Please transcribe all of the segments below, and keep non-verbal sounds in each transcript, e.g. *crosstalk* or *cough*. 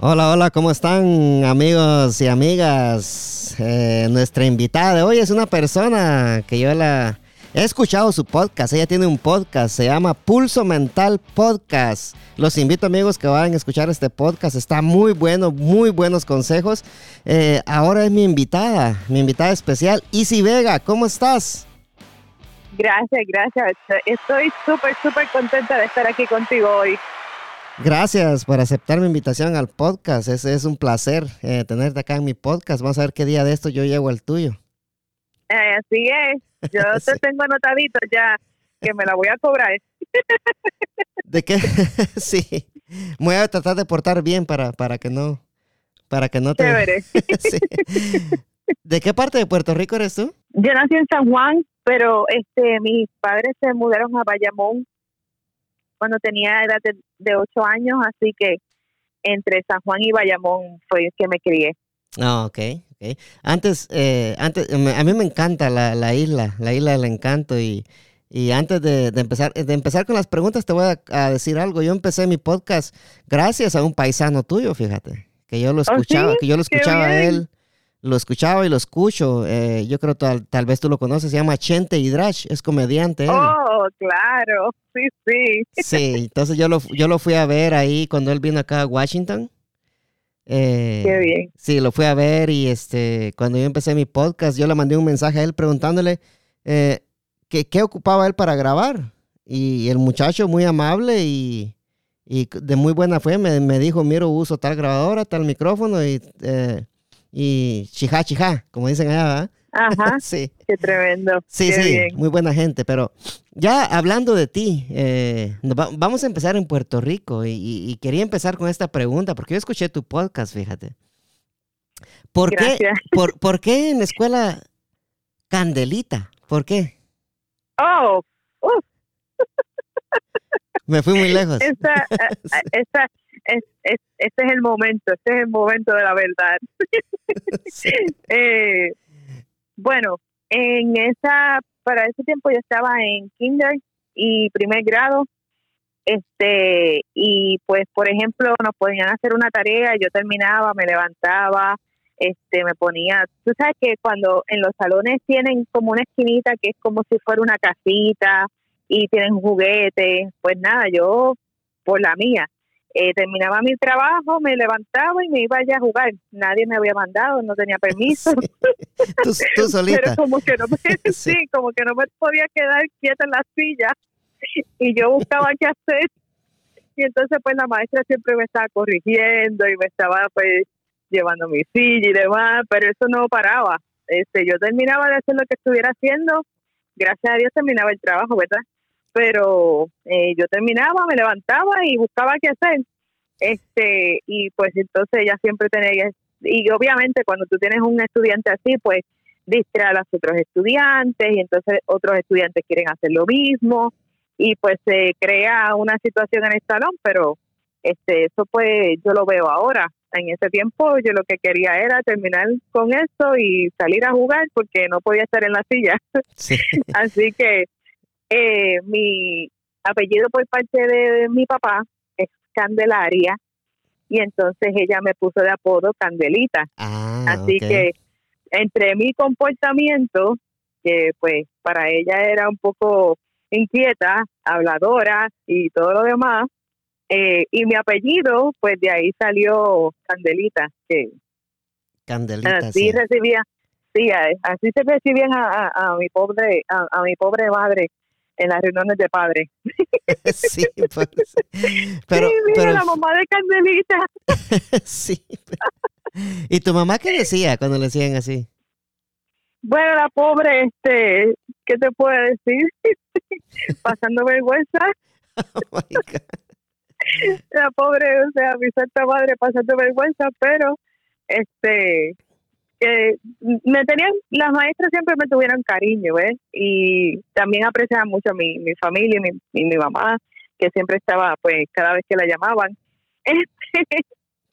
Hola, hola, ¿cómo están amigos y amigas? Eh, nuestra invitada de hoy es una persona que yo la he escuchado su podcast. Ella tiene un podcast, se llama Pulso Mental Podcast. Los invito amigos que vayan a escuchar este podcast. Está muy bueno, muy buenos consejos. Eh, ahora es mi invitada, mi invitada especial, Isi Vega. ¿Cómo estás? Gracias, gracias. Estoy súper, súper contenta de estar aquí contigo hoy. Gracias por aceptar mi invitación al podcast. Es, es un placer eh, tenerte acá en mi podcast. Vamos a ver qué día de esto yo llego al tuyo. Eh, así es. Yo *laughs* te tengo anotadito ya que me la voy a cobrar. ¿De qué? *laughs* sí. Voy a tratar de portar bien para, para que no para que no te *laughs* sí. ¿De qué parte de Puerto Rico eres tú? Yo nací en San Juan, pero este mis padres se mudaron a Bayamón cuando tenía edad de, ocho años, así que entre San Juan y Bayamón fue que me crié. Ah, ok. okay. Antes, eh, antes a mí me encanta la, la, isla, la isla del encanto y, y antes de, de, empezar, de empezar con las preguntas te voy a, decir algo. Yo empecé mi podcast gracias a un paisano tuyo, fíjate, que yo lo ¿Oh, escuchaba, que yo lo escuchaba a él lo escuchaba y lo escucho. Eh, yo creo tal, tal vez tú lo conoces, se llama Chente Hidrash, es comediante. Oh, claro, sí, sí. Sí, entonces yo lo, yo lo fui a ver ahí cuando él vino acá a Washington. Eh, Qué bien. Sí, lo fui a ver y este, cuando yo empecé mi podcast, yo le mandé un mensaje a él preguntándole eh, que, qué ocupaba él para grabar. Y el muchacho muy amable y, y de muy buena fe me, me, dijo, miro, uso tal grabadora, tal micrófono y y chija, chija, como dicen allá, ¿verdad? Ajá. *laughs* sí. Qué tremendo. Sí, sí, muy buena gente. Pero ya hablando de ti, eh, vamos a empezar en Puerto Rico y, quería empezar con esta pregunta porque yo escuché tu podcast, fíjate. ¿Por qué, *laughs* por, ¿Por qué en la escuela Candelita? ¿Por qué? Oh, Me fui muy lejos. Esa, *laughs* es, es, este es el momento, este es el momento de la verdad. *laughs* *laughs* eh, bueno, en esa, para ese tiempo yo estaba en kinder y primer grado, este, y pues por ejemplo nos podían hacer una tarea, yo terminaba, me levantaba, este, me ponía, tú sabes que cuando en los salones tienen como una esquinita que es como si fuera una casita y tienen juguetes, pues nada, yo por la mía, eh, terminaba mi trabajo, me levantaba y me iba allá a jugar. Nadie me había mandado, no tenía permiso. *laughs* ¿Tú, solita. Pero como que no me, *laughs* sí. como que no me podía quedar quieta en la silla y yo buscaba qué hacer. Y entonces pues la maestra siempre me estaba corrigiendo y me estaba pues llevando mi silla y demás, pero eso no paraba. Este, yo terminaba de hacer lo que estuviera haciendo, gracias a Dios terminaba el trabajo, ¿verdad? Pero eh, yo terminaba, me levantaba y buscaba qué hacer. Este, y pues entonces ella siempre tenía, y obviamente cuando tú tienes un estudiante así, pues distrae a los otros estudiantes y entonces otros estudiantes quieren hacer lo mismo y pues se crea una situación en el salón, pero este eso pues yo lo veo ahora. En ese tiempo yo lo que quería era terminar con eso y salir a jugar porque no podía estar en la silla. *laughs* Así que eh, mi apellido por parte de mi papá es Candelaria y entonces ella me puso de apodo Candelita. Ah, Así que entre mi comportamiento, que pues para ella era un poco inquieta, habladora y todo lo demás, eh, y mi apellido, pues de ahí salió Candelita, que Candelita, así recibía, sí, así se recibían a, a, mi pobre, a, mi pobre madre en las reuniones de padres. *laughs* sí, pues, pero, sí, mira, la mamá de Candelita. *laughs* sí. ¿Y tu mamá qué decía cuando le decían así? Bueno, la pobre, este, ¿qué te puede decir? *laughs* Pasando vergüenza. Oh la pobre, o sea, mi santa madre pasando vergüenza, pero este que me tenían, las maestras siempre me tuvieron cariño, ¿ves? Y también apreciaban mucho a mi, mi familia y mi, mi mamá, que siempre estaba, pues, cada vez que la llamaban. *laughs*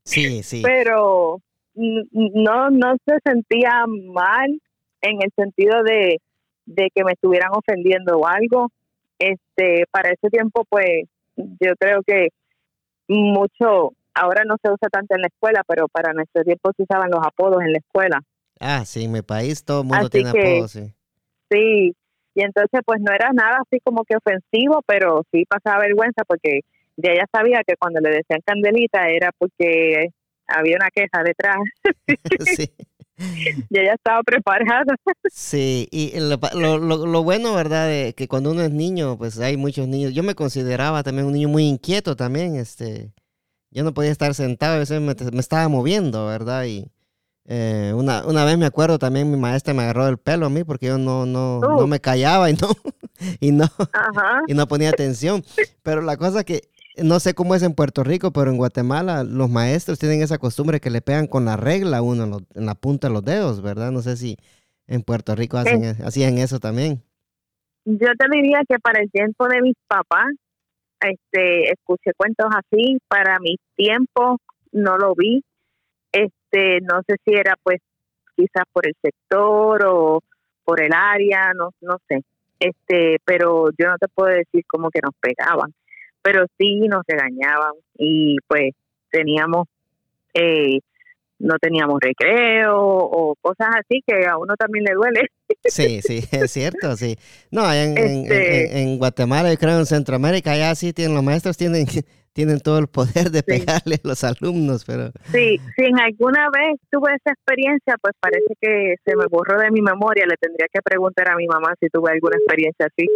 sí, sí. Pero no, no se sentía mal en el sentido de, de que me estuvieran ofendiendo o algo. Este, para ese tiempo, pues, yo creo que mucho ahora no se usa tanto en la escuela, pero para nuestro tiempo se usaban los apodos en la escuela. Ah, sí, en mi país todo el mundo tiene apodos, sí. Sí, y entonces pues no era nada así como que ofensivo, pero sí pasaba vergüenza porque ya ella sabía que cuando le decían Candelita era porque había una queja detrás. *laughs* sí. *laughs* y ella estaba preparada. Sí, y lo, lo, lo, bueno, ¿verdad? De que cuando uno es niño, pues hay muchos niños. Yo me consideraba también un niño muy inquieto también, este. Yo no podía estar sentado, a veces me, me estaba moviendo, ¿verdad? Y eh, una, una vez me acuerdo también mi maestra me agarró el pelo a mí porque yo no, no, no me callaba y no, *laughs* y no, y no ponía atención. Pero la cosa que no sé cómo es en Puerto Rico, pero en Guatemala los maestros tienen esa costumbre que le pegan con la regla a uno en, la punta de los dedos, ¿verdad? No sé si en Puerto Rico hacen, e, hacían eso también. Yo te diría que para el tiempo de mis papás, este, escuché cuentos así, para mis tiempos no lo vi, este, no sé si era pues quizás por el sector o por el área, no, no sé, este, pero yo no te puedo decir como que nos pegaban pero sí nos regañaban y pues teníamos, eh, no teníamos recreo o cosas así que a uno también le duele. *laughs* Sí, sí, es cierto, sí. No, en, este en, Guatemala, yo creo en Centroamérica, allá sí tienen, los maestros tienen, *laughs* tienen todo el poder de pegarle a los alumnos, pero... Sí, si en alguna vez tuve esa experiencia, pues parece que se me borró de mi memoria, le tendría que preguntar a mi mamá si tuve alguna experiencia así,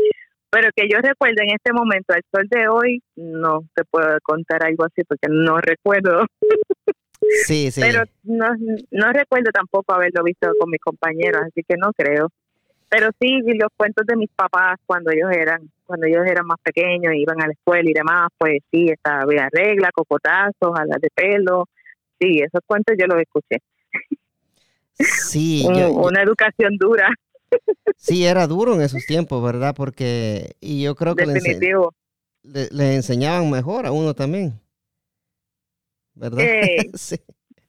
pero que yo recuerdo en este momento, al sol de hoy, no te puedo contar algo así porque no recuerdo. *laughs* Sí, *laughs* sí. Pero no, no recuerdo tampoco haberlo visto con mis compañeros, así que no creo. Pero sí, los cuentos de mis papás cuando ellos eran cuando ellos eran más pequeños, iban a la escuela y demás, pues sí, estaba había regla, cocotazos, alas de pelo. Sí, esos cuentos yo los escuché. Sí. *laughs* una educación dura. Sí, era duro en esos tiempos, ¿verdad? Porque, y yo creo que le, enseñaban mejor a uno también. ¿Verdad? Eh, *laughs* sí.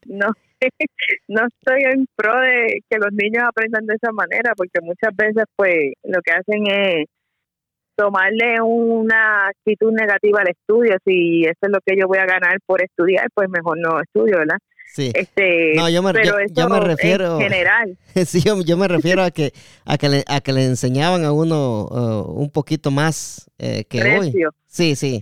No, *laughs* no estoy en pro de que los niños aprendan de esa manera, porque muchas veces, pues, lo que hacen es tomarle una actitud negativa al estudio. Si eso es lo que yo voy a ganar por estudiar, pues mejor no estudio, ¿verdad? Sí. Este, no, yo me, yo, me refiero. En general. *laughs* sí, yo, me refiero a que, a que, le, a que le enseñaban a uno uh, un poquito más eh, que hoy. Sí, sí.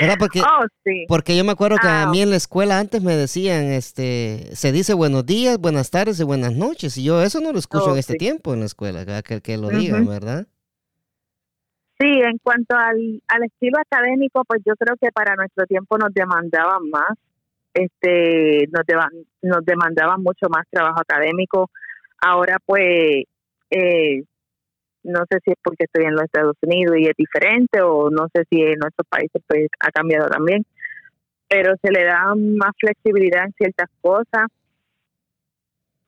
¿Verdad? *laughs* Porque, oh, porque yo me acuerdo que a ah, mí en la escuela antes me decían, este, se dice buenos días, buenas tardes y buenas noches. Y yo eso no lo escucho en oh, este tiempo en la escuela, que, que lo digan, ¿verdad? Sí, en cuanto al, al estilo académico, pues yo creo que para nuestro tiempo nos demandaban más este nos, nos demandaban mucho más trabajo académico. Ahora pues eh, no sé si es porque estoy en los Estados Unidos y es diferente o no sé si en nuestros países pues ha cambiado también, pero se le da más flexibilidad en ciertas cosas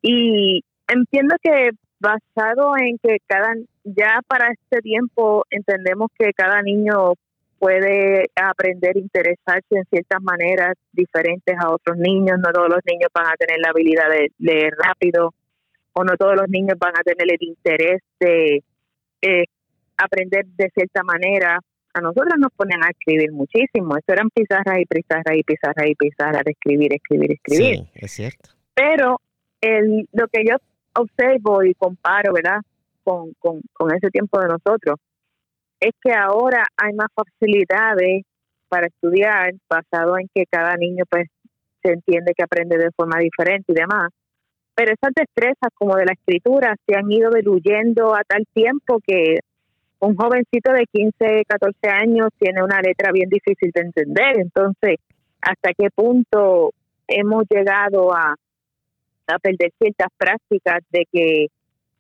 y entiendo que basado en que cada ya para este tiempo entendemos que cada niño puede aprender a interesarse en ciertas maneras diferentes a otros niños. No todos los niños van a tener la habilidad de leer rápido o no todos los niños van a tener el interés de eh, aprender de cierta manera. A nosotros nos ponen a escribir muchísimo. Eso eran pizarras y pizarras y pizarras y pizarras de escribir, escribir, escribir. Sí, es cierto. Pero el, lo que yo observo y comparo, ¿verdad? Con, con, con ese tiempo de nosotros, es que ahora hay más facilidades para estudiar basado en que cada niño pues se entiende que aprende de forma diferente y demás. Pero esas destrezas como de la escritura se han ido diluyendo a tal tiempo que un jovencito de 15, 14 años tiene una letra bien difícil de entender. Entonces, ¿hasta qué punto hemos llegado a, a perder ciertas prácticas de que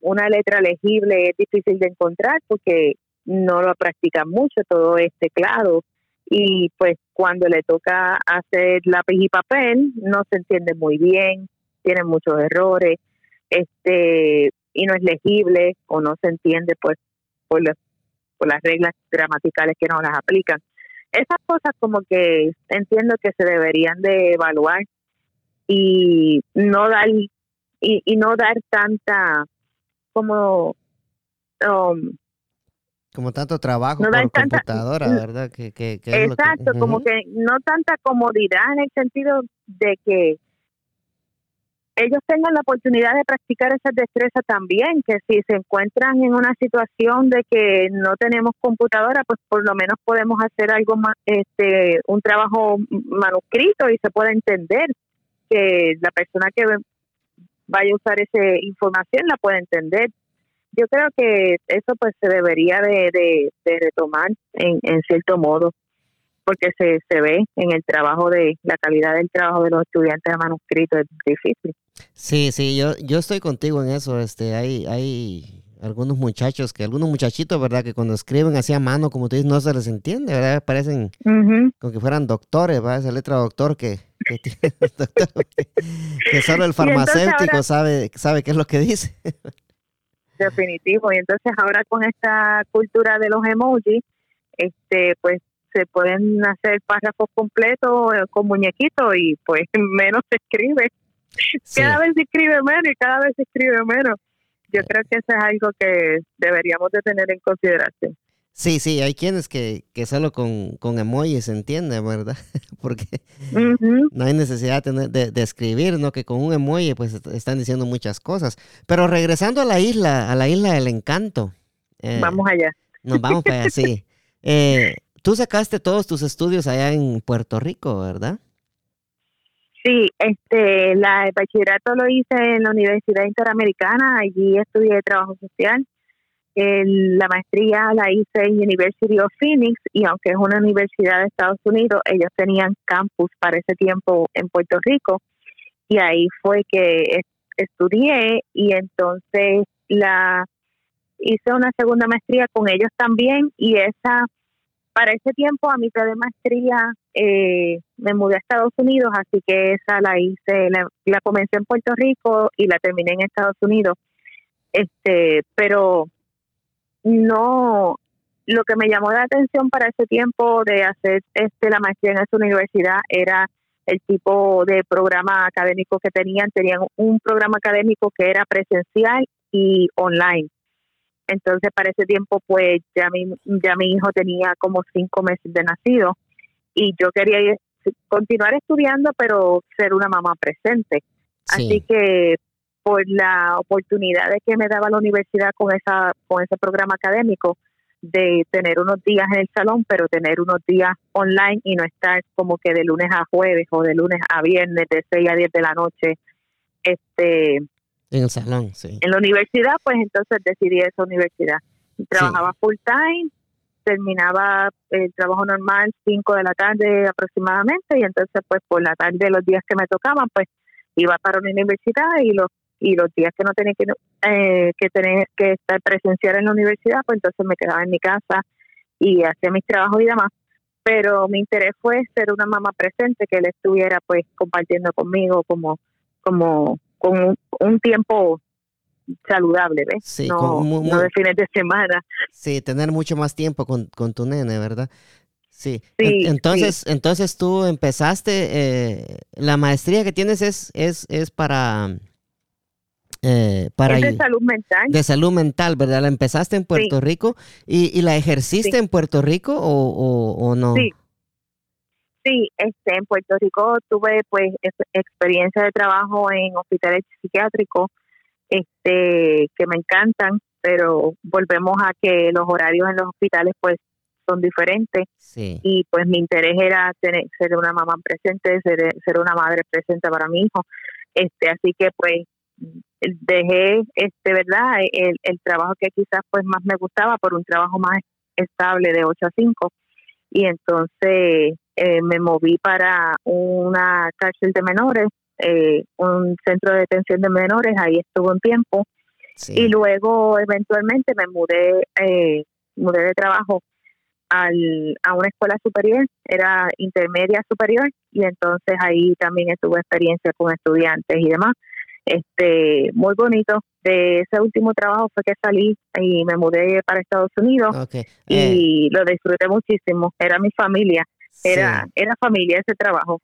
una letra legible es difícil de encontrar porque no lo practican mucho, todo es teclado y pues cuando le toca hacer lápiz y papel no se entiende muy bien, tiene muchos errores, este y no es legible o no se entiende pues por, las por las reglas gramaticales que no las aplican. Esas cosas como que entiendo que se deberían de evaluar y no dar y, y no dar tanta como um, Como tanto trabajo por computadora, ¿verdad? Que, que, exacto, como que no tanta comodidad en el sentido de que ellos tengan la oportunidad de practicar esas destrezas también, que si se encuentran en una situación de que no tenemos computadora, pues por lo menos podemos hacer algo más, este, un trabajo manuscrito y se pueda entender que la persona que vaya a usar esa información la pueda entender. Yo creo que eso pues se debería de, de, retomar en, en cierto modo porque se, se ve en el trabajo de la calidad del trabajo de los estudiantes de manuscrito es difícil. Sí, sí, yo, yo estoy contigo en eso. Este, hay, hay algunos muchachos que, algunos muchachitos, ¿verdad? Que cuando escriben así a mano, como tú dices, no se les entiende, ¿verdad? Parecen como que fueran doctores, ¿verdad? Esa letra doctor que, que, tiene, *laughs* que solo el farmacéutico sabe, sabe qué es lo que dice. *laughs* Definitivo. Y entonces ahora con esta cultura de los emojis, este, pues se pueden hacer párrafos completos eh, con muñequitos y pues *laughs* menos se escribe. Cada vez se escribe menos y cada vez se escribe menos. Yo creo que eso es algo que deberíamos de tener en consideración. Sí, sí, hay quienes que, que solo con, con emojis se entiende, ¿verdad? *laughs* Porque no hay necesidad de, de, escribir, ¿no? Que con un emoji pues están diciendo muchas cosas. Pero regresando a la isla, a la isla del encanto. Eh, vamos allá. Nos vamos para allá, sí. *laughs* Eh, tú sacaste todos tus estudios allá en Puerto Rico, ¿verdad? Sí, este, la, el bachillerato lo hice en la Universidad Interamericana, allí estudié trabajo social. La maestría la hice en University of Phoenix y aunque es una universidad de Estados Unidos, ellos tenían campus para ese tiempo en Puerto Rico y ahí fue que estudié y entonces la hice una segunda maestría con ellos también y esa para ese tiempo, a mitad de maestría, eh, me mudé a Estados Unidos, así que esa la hice, la, comencé en Puerto Rico y la terminé en Estados Unidos. Este, pero no, lo que me llamó la atención para ese tiempo de hacer este la maestría en esa universidad era el tipo de programa académico que tenían. Tenían un programa académico que era presencial y online. Entonces, para ese tiempo, pues ya mi, ya mi hijo tenía como cinco meses de nacido y yo quería continuar estudiando, pero ser una mamá presente. Así que por la oportunidad de que me daba la universidad con esa con ese programa académico de tener unos días en el salón, pero tener unos días online y no estar como que de lunes a jueves o de lunes a viernes de 6 a 10 de la noche este en el salón, sí. En la universidad, pues entonces decidí esa universidad. Trabajaba full time, terminaba el trabajo normal 5 de la tarde aproximadamente y entonces pues por la tarde los días que me tocaban pues iba para una universidad y los y los días que no tenía que eh, que tener que estar presencial en la universidad pues entonces me quedaba en mi casa y hacía mis trabajos y demás pero mi interés fue ser una mamá presente que él estuviera pues compartiendo conmigo como como con un, tiempo saludable, ¿ves? Sí, no, de fines de semana. Sí, tener mucho más tiempo con, tu nene, ¿verdad? Sí. entonces, entonces tú empezaste, eh, la maestría que tienes es, es, es para... Eh, para de salud mental. De salud mental, ¿verdad? La empezaste en Puerto Rico y, y, la ejerciste en Puerto Rico o, o no? Sí, Sí, este, en Puerto Rico tuve pues experiencia de trabajo en hospitales psiquiátricos este, que me encantan, pero volvemos a que los horarios en los hospitales pues son diferentes y pues mi interés era tener, ser una mamá presente, ser, ser una madre presente para mi hijo. Este, así que pues dejé este verdad el, el trabajo que quizás pues más me gustaba por un trabajo más estable de 8 a 5 y entonces eh, me moví para una cárcel de menores, eh, un centro de detención de menores, ahí estuve un tiempo. Y luego eventualmente me mudé, eh, mudé de trabajo al, a una escuela superior, era intermedia superior y entonces ahí también estuve experiencia con estudiantes y demás. Este, muy bonito. De ese último trabajo fue que salí y me mudé para Estados Unidos y lo disfruté muchísimo. Era mi familia era, era familia ese trabajo.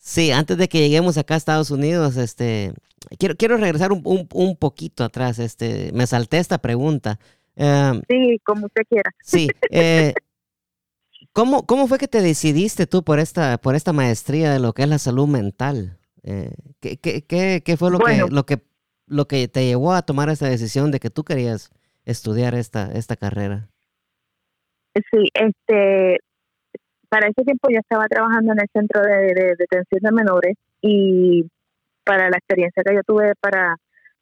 Sí, antes de que lleguemos acá a Estados Unidos, este, quiero, quiero regresar un, un, poquito atrás. Este, me salté esta pregunta. Em, sí, como usted quiera. Sí. *laughs* Eh, ¿cómo, ¿Cómo fue que te decidiste tú por esta, por esta maestría de lo que es la salud mental? Eh, ¿qué, qué, qué, fue lo, que, lo, que, lo que te llevó a tomar esta decisión de que tú querías estudiar esta, esta carrera? Sí, este, para ese tiempo yo estaba trabajando en el centro de, detención de menores y para la experiencia que yo tuve para,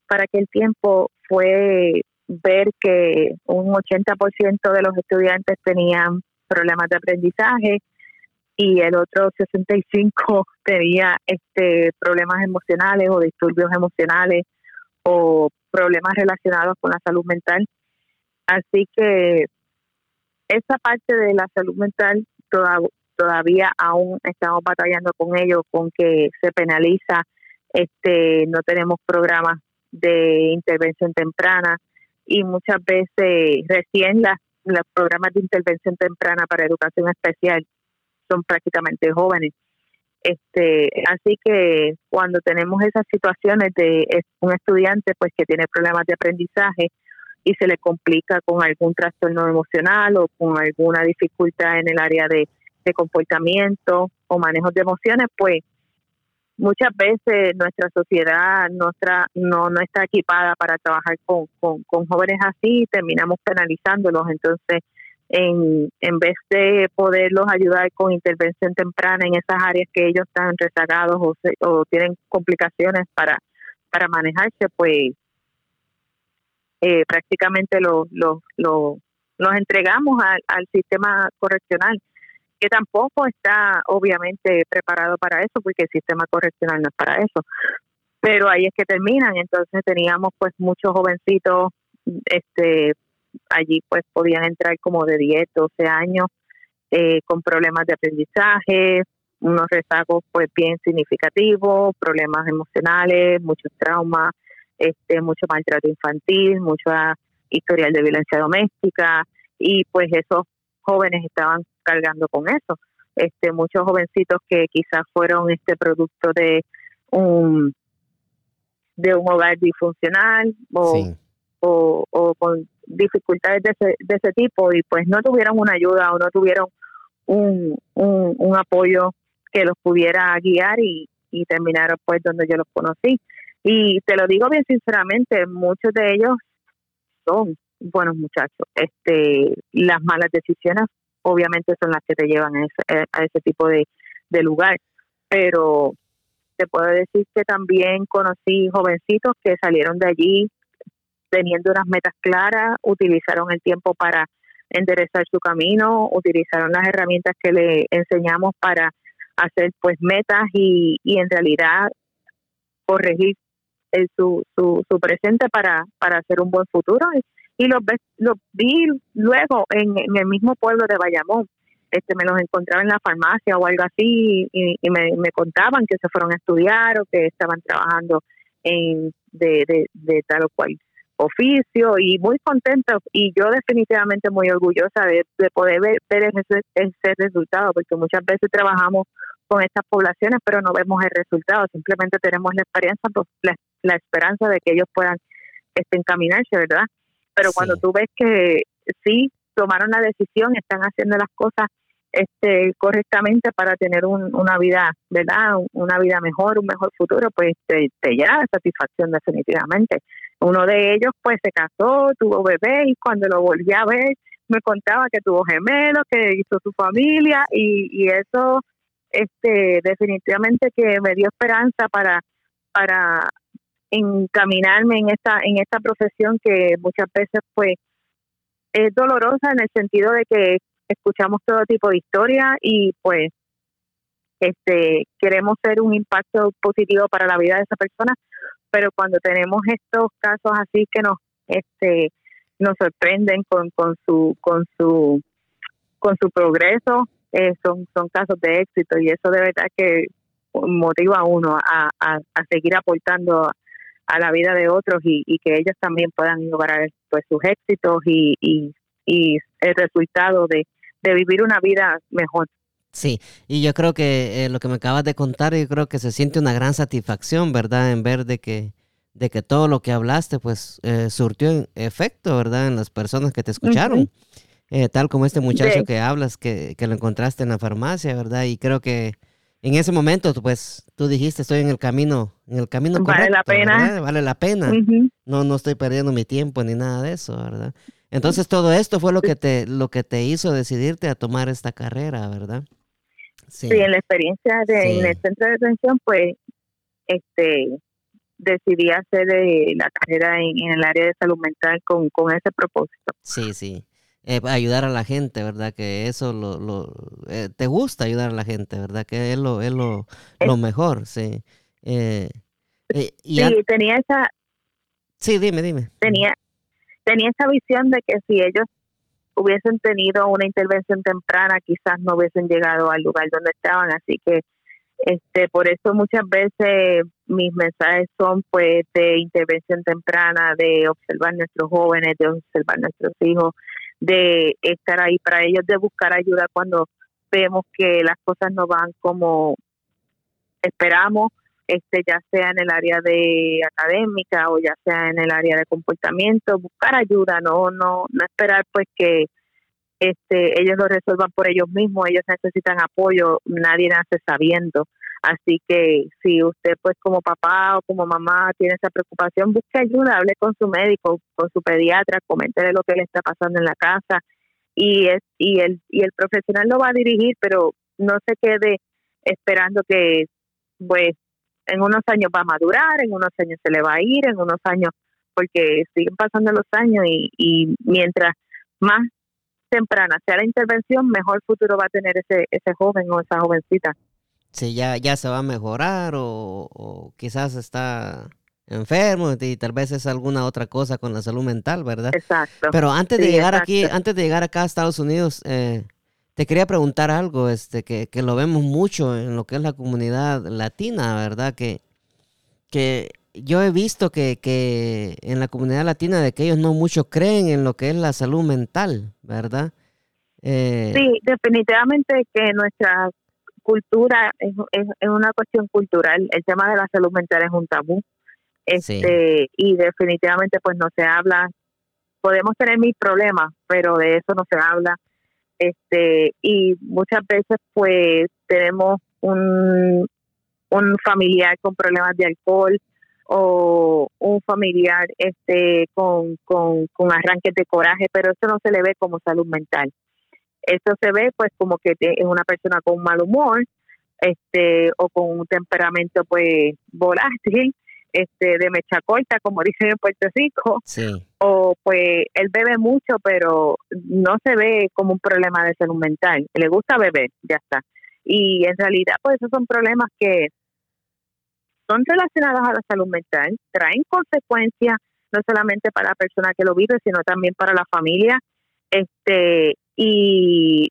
para aquel tiempo fue ver que un 80% de los estudiantes tenían problemas de aprendizaje y el otro 65 *laughs* tenía este problemas emocionales o disturbios emocionales o problemas relacionados con la salud mental. Así que esa parte de la salud mental todavía aún estamos batallando con ello, con que se penaliza, este, no tenemos programas de intervención temprana y muchas veces recién las, los programas de intervención temprana para educación especial son prácticamente jóvenes. Este, así que cuando tenemos esas situaciones de un estudiante pues que tiene problemas de aprendizaje y se le complica con algún trastorno emocional o con alguna dificultad en el área de, comportamiento o manejo de emociones, pues muchas veces nuestra sociedad nuestra no, no está equipada para trabajar con, con, con jóvenes así y terminamos penalizándolos. Entonces, en, en vez de poderlos ayudar con intervención temprana en esas áreas que ellos están rezagados o, o tienen complicaciones para, para manejarse, pues eh, prácticamente los lo, lo, los entregamos al, al sistema correccional, que tampoco está obviamente preparado para eso, porque el sistema correccional no es para eso. Pero ahí es que terminan, entonces teníamos pues muchos jovencitos este allí pues podían entrar como de 10, 12 años eh, con problemas de aprendizaje, unos rezagos pues bien significativos, problemas emocionales, muchos traumas, este mucho maltrato infantil, mucho historial de violencia doméstica y pues esos jóvenes estaban cargando con eso. Este muchos jovencitos que quizás fueron este producto de un de un hogar disfuncional o, o, o con dificultades de ese, de ese tipo y pues no tuvieron una ayuda o no tuvieron un, un, apoyo que los pudiera guiar y, y terminaron pues donde yo los conocí. Y te lo digo bien sinceramente, muchos de ellos son buenos muchachos. Este, las malas decisiones obviamente son las que te llevan a ese, a ese tipo de, de lugar, pero te puedo decir que también conocí jovencitos que salieron de allí teniendo unas metas claras, utilizaron el tiempo para enderezar su camino, utilizaron las herramientas que le enseñamos para hacer pues metas y, y en realidad corregir su, su, su presente para, para hacer un buen futuro. Y, los, los vi luego en, el mismo pueblo de Bayamón. Este me los encontraba en la farmacia o algo así y, y me, me, contaban que se fueron a estudiar o que estaban trabajando en de, de tal o cual oficio y muy contentos y yo definitivamente muy orgullosa de, poder ver, ese, ese resultado porque muchas veces trabajamos con estas poblaciones pero no vemos el resultado simplemente tenemos la experiencia pues, la, esperanza de que ellos puedan este, encaminarse verdad pero cuando tú ves que sí tomaron la decisión están haciendo las cosas este correctamente para tener una vida verdad una vida mejor un mejor futuro pues te, te llena satisfacción definitivamente. Uno de ellos pues se casó, tuvo bebé y cuando lo volví a ver me contaba que tuvo gemelos, que hizo su familia y, y eso este definitivamente que me dio esperanza para para encaminarme en esta en esta profesión que muchas veces pues es dolorosa en el sentido de que escuchamos todo tipo de historias y pues este queremos ser un impacto positivo para la vida de esa persona pero cuando tenemos estos casos así que nos este nos sorprenden con, con su con su con su progreso eh, son son casos de éxito y eso de verdad que motiva a uno a, a, seguir aportando a, la vida de otros y, que ellos también puedan lograr pues sus éxitos y, y el resultado de, de vivir una vida mejor. Sí, y yo creo que eh, lo que me acabas de contar, yo creo que se siente una gran satisfacción, ¿verdad? En ver de que, de que todo lo que hablaste pues eh, surtió efecto, ¿verdad? En las personas que te escucharon. Eh, tal como este muchacho que hablas, que, que, lo encontraste en la farmacia, ¿verdad? Y creo que en ese momento, pues, tú dijiste, estoy en el camino, en el camino Vale la pena. Vale la pena. No, no estoy perdiendo mi tiempo ni nada de eso, ¿verdad? Entonces todo esto fue lo que te, lo que te hizo decidirte a tomar esta carrera, ¿verdad? Sí, en la experiencia de, en el centro de atención, pues, este, decidí hacer eh, la carrera en, el área de salud mental con, con ese propósito. Sí, sí. Eh, ayudar a la gente, ¿verdad? Que eso lo, lo eh, te gusta ayudar a la gente, ¿verdad? Que es lo, es lo, lo mejor, sí. sí, tenía esa... Sí, dime, dime. Tenía, tenía esa visión de que si ellos hubiesen tenido una intervención temprana, quizás no hubiesen llegado al lugar donde estaban, así que este por eso muchas veces mis mensajes son pues de intervención temprana, de observar nuestros jóvenes, de observar nuestros hijos, de estar ahí para ellos, de buscar ayuda cuando vemos que las cosas no van como esperamos, este ya sea en el área de académica o ya sea en el área de comportamiento, buscar ayuda, no no no esperar pues que este ellos lo resuelvan por ellos mismos, ellos necesitan apoyo, nadie nace sabiendo. Así que si usted pues como papá o como mamá tiene esa preocupación, busque ayuda, hable con su médico, con su pediatra, coméntele lo que le está pasando en la casa y es y el y el profesional lo va a dirigir, pero no se quede esperando que pues en unos años va a madurar, en unos años se le va a ir, en unos años porque siguen pasando los años y, y mientras más temprana sea la intervención, mejor futuro va a tener ese ese joven o esa jovencita si ya, ya se va a mejorar o, quizás está enfermo y tal vez es alguna otra cosa con la salud mental, ¿verdad? Exacto. Pero antes de llegar aquí, antes de llegar acá a Estados Unidos, eh, te quería preguntar algo, este, que, que, lo vemos mucho en lo que es la comunidad latina, ¿verdad? Que, que yo he visto que, que en la comunidad latina de que ellos no mucho creen en lo que es la salud mental, ¿verdad? Eh, sí, definitivamente que nuestra cultura es, es, una cuestión cultural. El tema de la salud mental es un tabú. Este, y definitivamente pues no se habla. Podemos tener mis problemas, pero de eso no se habla. Este, y muchas veces pues tenemos un, un familiar con problemas de alcohol o un familiar este con, con, con arranques de coraje, pero eso no se le ve como salud mental. Eso se ve pues como que es una persona con mal humor, este, o con un temperamento pues volátil, este, de mecha corta, como *laughs* dicen en Puerto Rico, o pues él bebe mucho, pero no se ve como un problema de salud mental, le gusta beber, ya está. Y en realidad, pues esos son problemas que son relacionados a la salud mental, traen consecuencias no solamente para la persona que lo vive, sino también para la familia, este y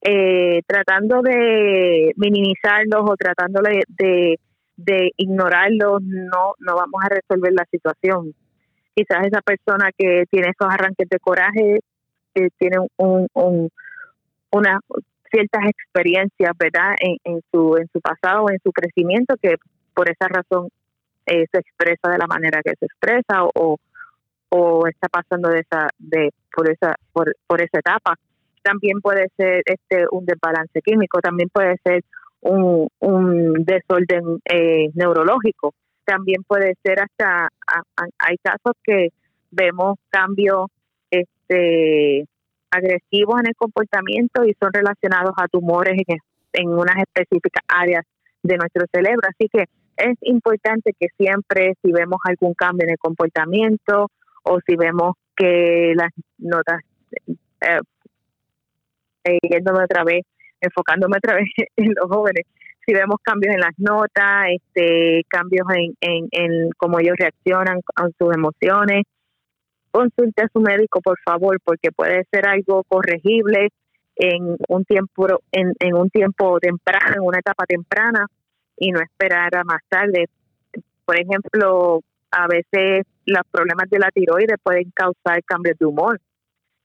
eh, tratando de minimizarlos o tratando de, de, ignorarlos, no, no vamos a resolver la situación. Quizás esa persona que tiene esos arranques de coraje que tiene un, un, una ciertas experiencias, ¿verdad? En, en su en su pasado, en su crecimiento, que por esa razón eh, se expresa de la manera que se expresa o, o está pasando de esa de por esa por, por esa etapa también puede ser este un desbalance químico también puede ser un, un desorden eh, neurológico. También puede ser hasta hay casos que vemos cambios este agresivos en el comportamiento y son relacionados a tumores en, en unas específicas áreas de nuestro cerebro. Así que es importante que siempre si vemos algún cambio en el comportamiento o si vemos que las notas, eh, eh, yéndome otra vez, enfocándome otra *laughs* vez en los jóvenes, si vemos cambios en las notas, este, cambios en, en, cómo ellos reaccionan a sus emociones, consulte a su médico, por favor, porque puede ser algo corregible en un tiempo en, en un tiempo temprano, en una etapa temprana y no esperar a más tarde. Por ejemplo, a veces los problemas de la tiroides pueden causar cambios de humor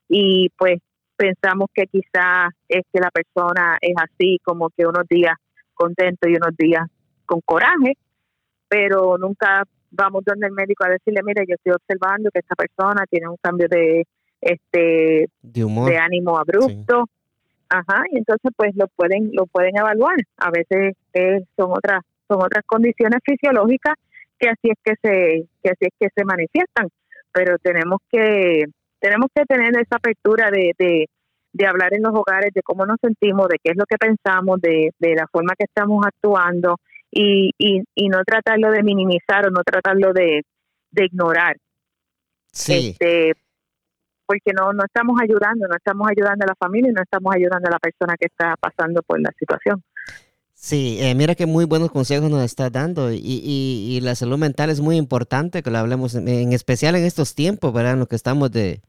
y pues pensamos que quizás es que la persona es así como que unos días contento y unos días con coraje pero nunca vamos donde el médico a decirle, mire, yo estoy observando que esta persona tiene un cambio de este de, ánimo abrupto. Ajá, y entonces pues lo pueden lo pueden evaluar. A veces eh, son otras son otras condiciones fisiológicas que así es que se que así es que se manifiestan, pero tenemos que tenemos que tener esa apertura de, de, de hablar en los hogares de cómo nos sentimos, de qué es lo que pensamos, de, de la forma que estamos actuando y, y, y no tratarlo de minimizar o no tratarlo de, de ignorar. Sí. Este, porque no, no estamos ayudando, no estamos ayudando a la familia y no estamos ayudando a la persona que está pasando por la situación. Sí, eh, mira que muy buenos consejos nos está dando y, y, la salud mental es muy importante que lo hablemos, en especial en estos tiempos, ¿verdad? En lo que estamos de,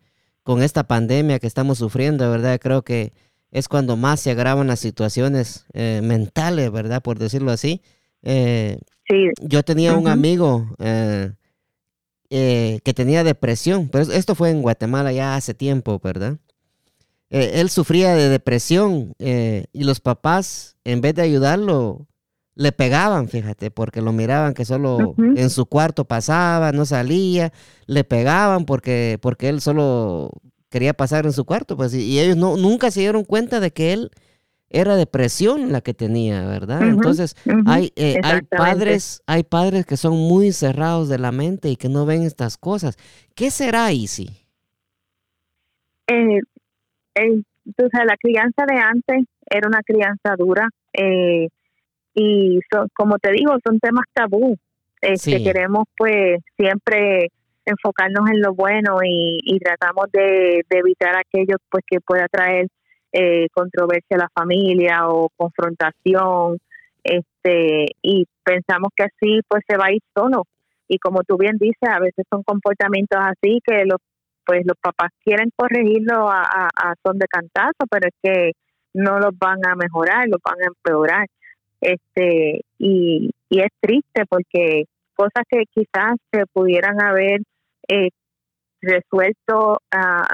con esta pandemia que estamos sufriendo, ¿verdad? Creo que es cuando más se agravan las situaciones eh, mentales, ¿verdad? Por decirlo así. Eh, sí. Yo tenía un amigo eh, eh, que tenía depresión, pero esto fue en Guatemala ya hace tiempo, ¿verdad? Eh, él sufría de depresión eh, y los papás, en vez de ayudarlo, le pegaban, fíjate, porque lo miraban que solo en su cuarto pasaba, no salía, le pegaban porque, porque él solo quería pasar en su cuarto, pues, y, ellos no, nunca se dieron cuenta de que él era depresión la que tenía, ¿verdad? Entonces, hay, eh, hay padres, hay padres que son muy cerrados de la mente y que no ven estas cosas. ¿Qué será, Isi? Eh, entonces, la crianza de antes era una crianza dura eh, y como te digo, son temas tabú. Este, Queremos pues siempre enfocarnos en lo bueno y, y tratamos de, de, evitar aquello pues que pueda traer eh, controversia a la familia o confrontación, este, y pensamos que así pues se va a ir solo. Y como tú bien dices, a veces son comportamientos así que los pues los papás quieren corregirlo a, a, son de cantazo, pero es que no los van a mejorar, los van a empeorar. Este, y, y es triste porque cosas que quizás se pudieran haber eh, resuelto a,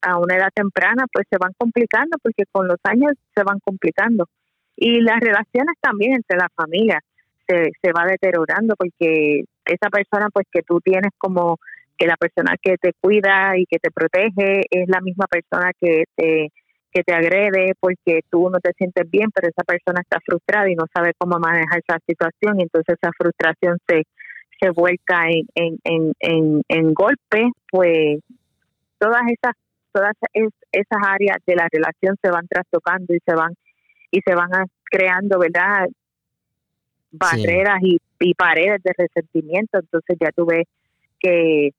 a, una edad temprana, pues se van complicando porque con los años se van complicando. Y las relaciones también entre las familias se, se va deteriorando porque esa persona pues que tú tienes como que la persona que te cuida y que te protege es la misma persona que te que te agrede porque tú no te sientes bien, pero esa persona está frustrada y no sabe cómo manejar esa situación y entonces esa frustración se se vuelca en, en, en, en, en golpe, pues todas esas todas esas áreas de la relación se van trastocando y se van y se van creando, ¿verdad? Barreras y, y paredes de resentimiento. Entonces ya tú ves que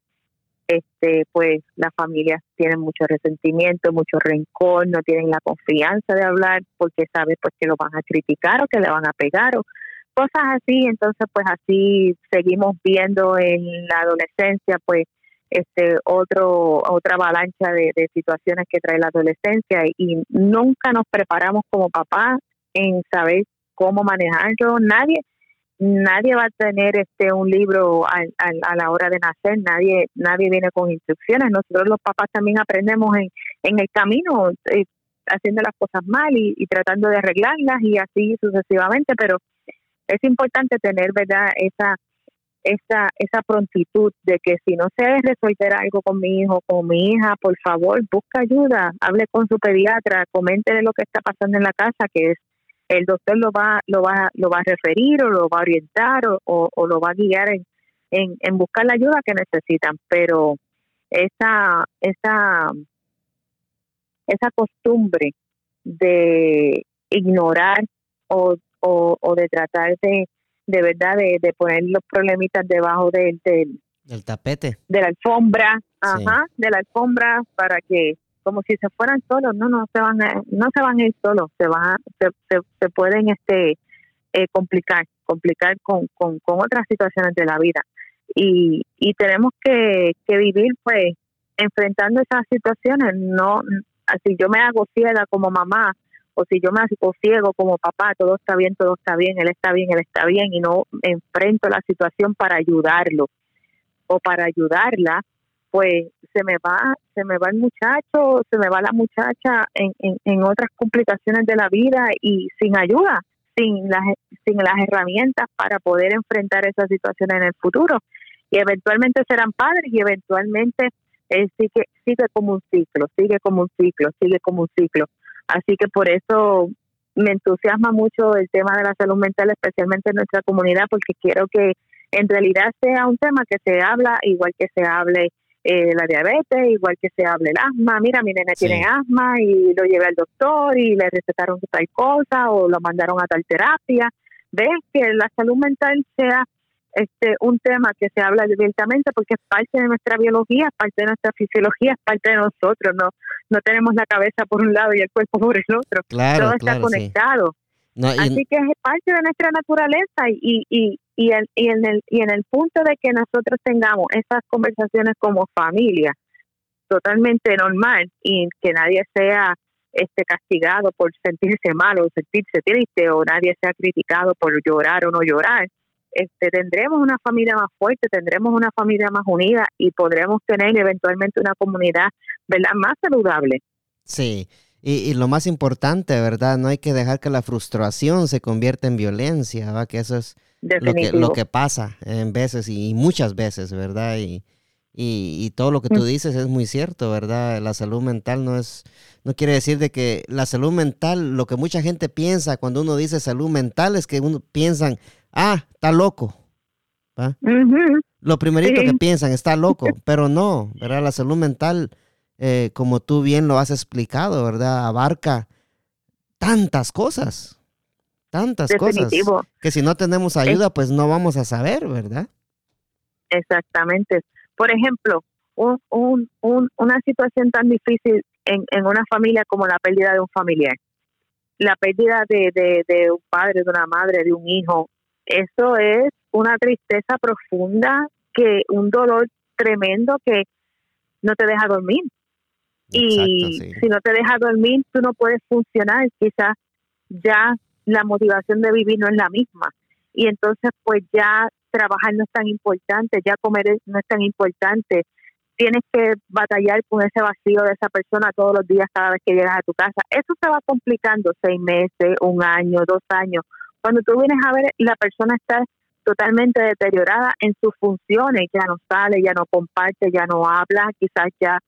este pues las familias tienen mucho resentimiento, mucho rencor, no tienen la confianza de hablar porque sabes pues que lo van a criticar o que le van a pegar o cosas así, entonces pues así seguimos viendo en la adolescencia pues este otro otra avalancha de, situaciones que trae la adolescencia y, nunca nos preparamos como papás en saber cómo manejarlo. Nadie nadie va a tener este un libro a, a, la hora de nacer nadie nadie viene con instrucciones nosotros los papás también aprendemos en, en el camino eh, haciendo las cosas mal y, y tratando de arreglarlas y así sucesivamente pero es importante tener, ¿verdad?, esa, esa, esa prontitud de que si no se resolver algo con mi hijo, con mi hija, por favor, busca ayuda, hable con su pediatra, comente de lo que está pasando en la casa, que es el doctor lo va, lo va, lo va a referir o lo va a orientar o, o, lo va a guiar en, en, en, buscar la ayuda que necesitan, pero esa, esa, esa costumbre de ignorar o o, o de tratar de, de verdad, de, poner los problemitas debajo del, del, tapete. De la alfombra, ajá, de la alfombra para que como si se fueran solos, no, no se van a, no se van a ir solos, se van se, se, pueden este eh, complicar, complicar con, con, con otras situaciones de la vida. Y, y tenemos que, que vivir pues enfrentando esas situaciones, no así yo me hago ciega como mamá o si yo me hago ciego como papá, todo está bien, todo está bien, él está bien, él está bien, y no enfrento la situación para ayudarlo o para ayudarla, pues se me va, se me va el muchacho, se me va la muchacha en, en, otras complicaciones de la vida y sin ayuda, sin las, sin las herramientas para poder enfrentar esa situación en el futuro. y eventualmente serán padres y eventualmente eh, sigue, sigue como un ciclo, sigue como un ciclo, sigue como un ciclo. Así que por eso me entusiasma mucho el tema de la salud mental, especialmente en nuestra comunidad, porque quiero que en realidad sea un tema que se habla igual que se hable eh, la diabetes, igual que se hable el asma. Mira, mi nene tiene asma y lo llevé al doctor y le recetaron tal cosa o lo mandaron a tal terapia. Ves que la salud mental sea este un tema que se habla directamente porque es parte de nuestra biología, es parte de nuestra fisiología, es parte de nosotros, no no tenemos la cabeza por un lado y el cuerpo *laughs* por el otro, todo está conectado. Así que es parte de nuestra naturaleza y, y, y, en el, y en el punto de que nosotros tengamos esas conversaciones como familia totalmente normal y que nadie sea este castigado por sentirse mal o sentirse triste o nadie sea criticado por llorar o no llorar, este, tendremos una familia más fuerte, tendremos una familia más unida y podremos tener eventualmente una comunidad ¿verdad? más saludable. Sí, y, lo más importante, ¿verdad? No hay que dejar que la frustración se convierta en violencia. Que eso es lo que, lo que pasa en veces y, muchas veces, ¿verdad? Y, y, todo lo que tú mm. dices es muy cierto, ¿verdad? La salud mental no es, no quiere decir de que la salud mental, lo que mucha gente piensa cuando uno dice salud mental es que uno piensan, ah, está loco. Lo primerito que piensan, está loco, *laughs* pero no, ¿verdad? La salud mental, eh, como tú bien lo has explicado, ¿verdad? Abarca tantas cosas, tantas cosas, que si no tenemos ayuda, pues no vamos a saber, ¿verdad? Exactamente. Por ejemplo, un, un, un, una situación tan difícil en, en una familia como la pérdida de un familiar, la pérdida de, de, de un padre, de una madre, de un hijo, eso es una tristeza profunda, que un dolor tremendo que no te deja dormir. y si no te deja dormir, tú no puedes funcionar, quizás ya la motivación de vivir no es la misma. Y entonces pues ya trabajar no es tan importante, ya comer no es tan importante. Tienes que batallar con ese vacío de esa persona todos los días cada vez que llegas a tu casa. Eso se va complicando seis meses, un año, dos años. Cuando tú vienes a ver, la persona está totalmente deteriorada en sus funciones, ya no sale, ya no comparte, ya no habla, quizás ya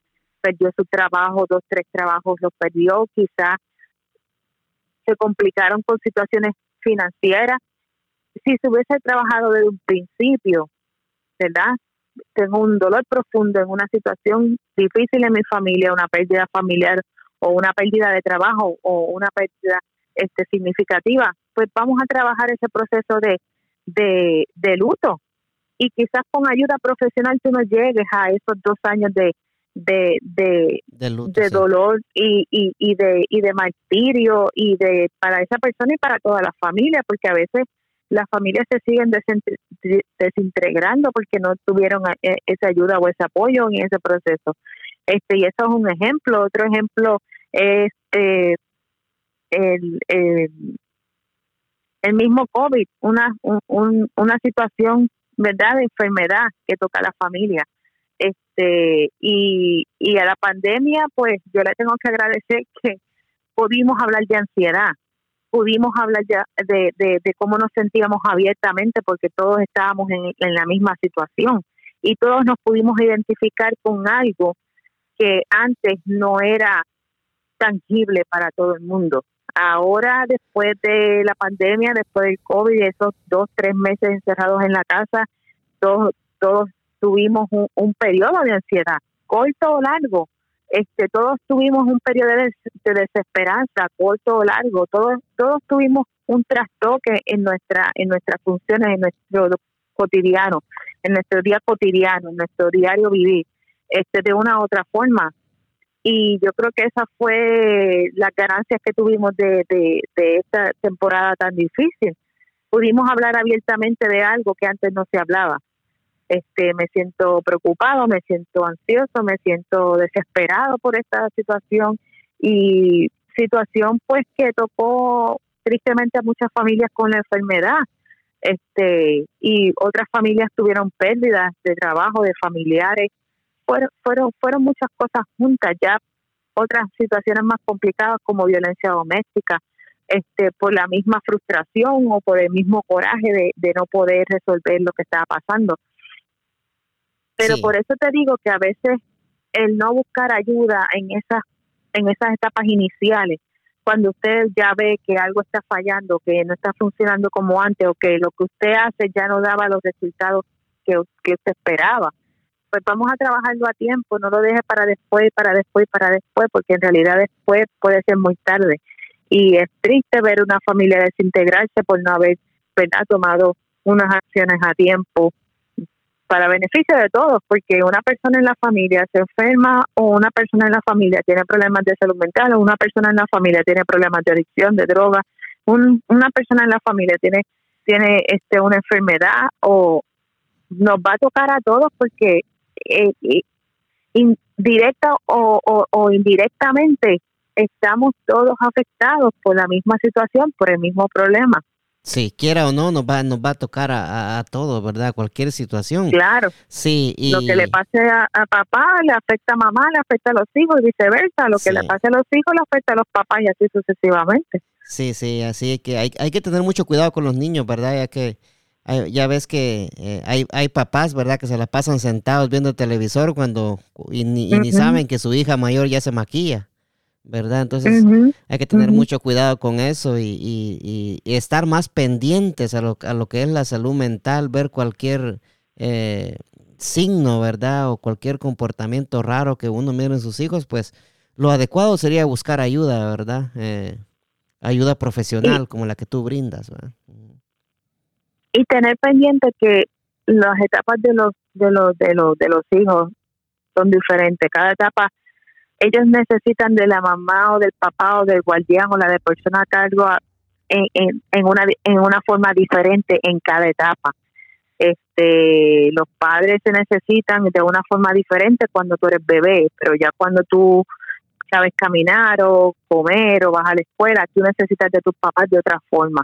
perdió su trabajo, dos, tres trabajos los perdió, quizás se complicaron con situaciones financieras. Si se hubiese trabajado desde un principio, ¿verdad? Tengo un dolor profundo en una situación difícil en mi familia, una pérdida familiar o una pérdida de trabajo o una pérdida este, significativa pues vamos a trabajar ese proceso de, de, luto y quizás con ayuda profesional tú no llegues a esos dos años de, de, de, dolor y, y, y, de, y de martirio y de para esa persona y para toda la familia, porque a veces las familias se siguen desintegrando porque no tuvieron eh, esa ayuda o ese apoyo en ese proceso. Este y eso es un ejemplo. Otro ejemplo es eh, el, el, el mismo COVID, una, una situación, ¿verdad?, de enfermedad que toca a la familia. Este, y, y a la pandemia, pues yo le tengo que agradecer que pudimos hablar de ansiedad, pudimos hablar ya de, cómo nos sentíamos abiertamente porque todos estábamos en, en la misma situación y todos nos pudimos identificar con algo que antes no era tangible para todo el mundo. Ahora, después de la pandemia, después del COVID, esos dos, tres meses encerrados en la casa, todos, todos tuvimos un, periodo de ansiedad, corto o largo. Este, todos tuvimos un periodo de, desesperanza, corto o largo. Todos, todos tuvimos un trastoque en nuestra, en nuestras funciones, en nuestro cotidiano, en nuestro día cotidiano, en nuestro diario vivir, este, de una u otra forma y yo creo que esa fue las ganancias que tuvimos de, de, esta temporada tan difícil. Pudimos hablar abiertamente de algo que antes no se hablaba. Este, me siento preocupado, me siento ansioso, me siento desesperado por esta situación y situación pues que tocó tristemente a muchas familias con la enfermedad. Este, y otras familias tuvieron pérdidas de trabajo, de familiares, fueron, fueron, fueron muchas cosas juntas, ya otras situaciones más complicadas como violencia doméstica, este, por la misma frustración o por el mismo coraje de, no poder resolver lo que estaba pasando. Pero por eso te digo que a veces el no buscar ayuda en esas en esas etapas iniciales, cuando usted ya ve que algo está fallando, que no está funcionando como antes o que lo que usted hace ya no daba los resultados que, que usted esperaba, pues vamos a trabajarlo a tiempo, no lo deje para después, para después, para después, porque en realidad después puede ser muy tarde. Y es triste ver una familia desintegrarse por no haber tomado unas acciones a tiempo para beneficio de todos, porque una persona en la familia se enferma o una persona en la familia tiene problemas de salud mental o una persona en la familia tiene problemas de adicción, de droga, una persona en la familia tiene tiene este una enfermedad o nos va a tocar a todos porque eh, indirecta o, o indirectamente estamos todos afectados por la misma situación, por el mismo problema. Sí, quiera o no, nos va, nos va a tocar a, a, todos, ¿verdad? Cualquier situación. Claro. Sí, y... Lo que le pase a, papá le afecta a mamá, le afecta a los hijos y viceversa. Lo que le pase a los hijos le afecta a los papás y así sucesivamente. Sí, sí, así que hay, hay que tener mucho cuidado con los niños, ¿verdad? Ya que ya ves que eh, hay, hay papás, ¿verdad? Que se la pasan sentados viendo el televisor cuando y ni, y ni saben que su hija mayor ya se maquilla. ¿Verdad? Entonces hay que tener mucho cuidado con eso y, estar más pendientes a lo, a lo, que es la salud mental, ver cualquier eh, signo, ¿verdad? O cualquier comportamiento raro que uno mire en sus hijos, pues lo adecuado sería buscar ayuda, ¿verdad? Eh, ayuda profesional como la que tú brindas, ¿verdad? Y tener pendiente que las etapas de los de los de los de los hijos son diferentes. Cada etapa ellos necesitan de la mamá o del papá o del guardián o la de persona a cargo en, en, una en una forma diferente en cada etapa. Este, los padres se necesitan de una forma diferente cuando tú eres bebé, pero ya cuando tú sabes caminar o comer o vas a la escuela, tú necesitas de tus papás de otra forma.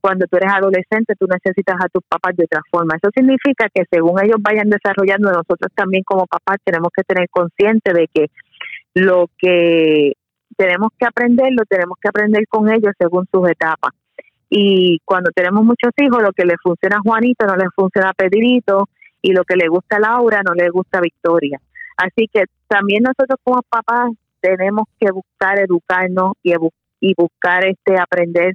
Cuando tú eres adolescente, tú necesitas a tus papás de otra forma. Eso significa que según ellos vayan desarrollando, nosotros también como papás tenemos que tener consciente de que lo que tenemos que aprender, lo tenemos que aprender con ellos según sus etapas. Y cuando tenemos muchos hijos, lo que le funciona a Juanito no le funciona a Pedrito y lo que le gusta a Laura no le gusta a Victoria. Así que también nosotros como papás tenemos que buscar educarnos y, y buscar este aprender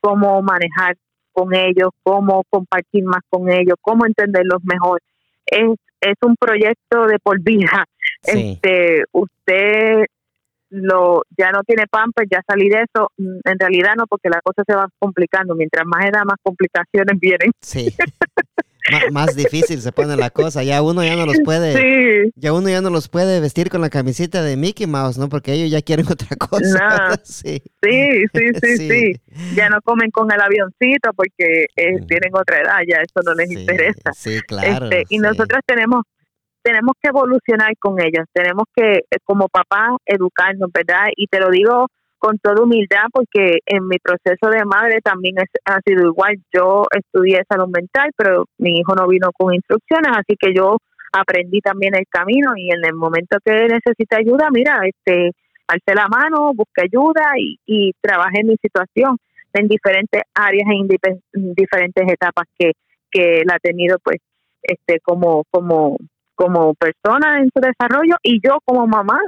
cómo manejar con ellos, cómo compartir más con ellos, cómo entenderlos mejor. Es, es un proyecto de por vida este, usted lo ya no tiene pamper, ya salí de eso. Mm, en realidad no, porque la cosa se va complicando. Mientras más edad, más complicaciones vienen. Sí. *laughs* más difícil se pone la cosa. Ya uno ya no los puede. Ya uno ya no los puede vestir con la camiseta de Mickey Mouse, ¿no? Porque ellos ya quieren *laughs* otra cosa. *laughs* Sí. Sí, sí, sí, Ya no comen con el avioncito porque eh, tienen otra edad, ya eso no les interesa. Sí, claro. Este, y nosotros tenemos tenemos que evolucionar con ellos, tenemos que, eh, como papá, educarnos, ¿verdad? Y te lo digo con toda humildad porque en mi proceso de madre también ha sido igual. Yo estudié salud mental, pero mi hijo no vino con instrucciones, así que yo aprendí también el camino y en el momento que necesita ayuda, mira, este, alce la mano, busque ayuda y, y trabajé en mi situación en diferentes áreas, en diferentes etapas que, que la he tenido pues este como como como persona en su desarrollo y yo como mamá.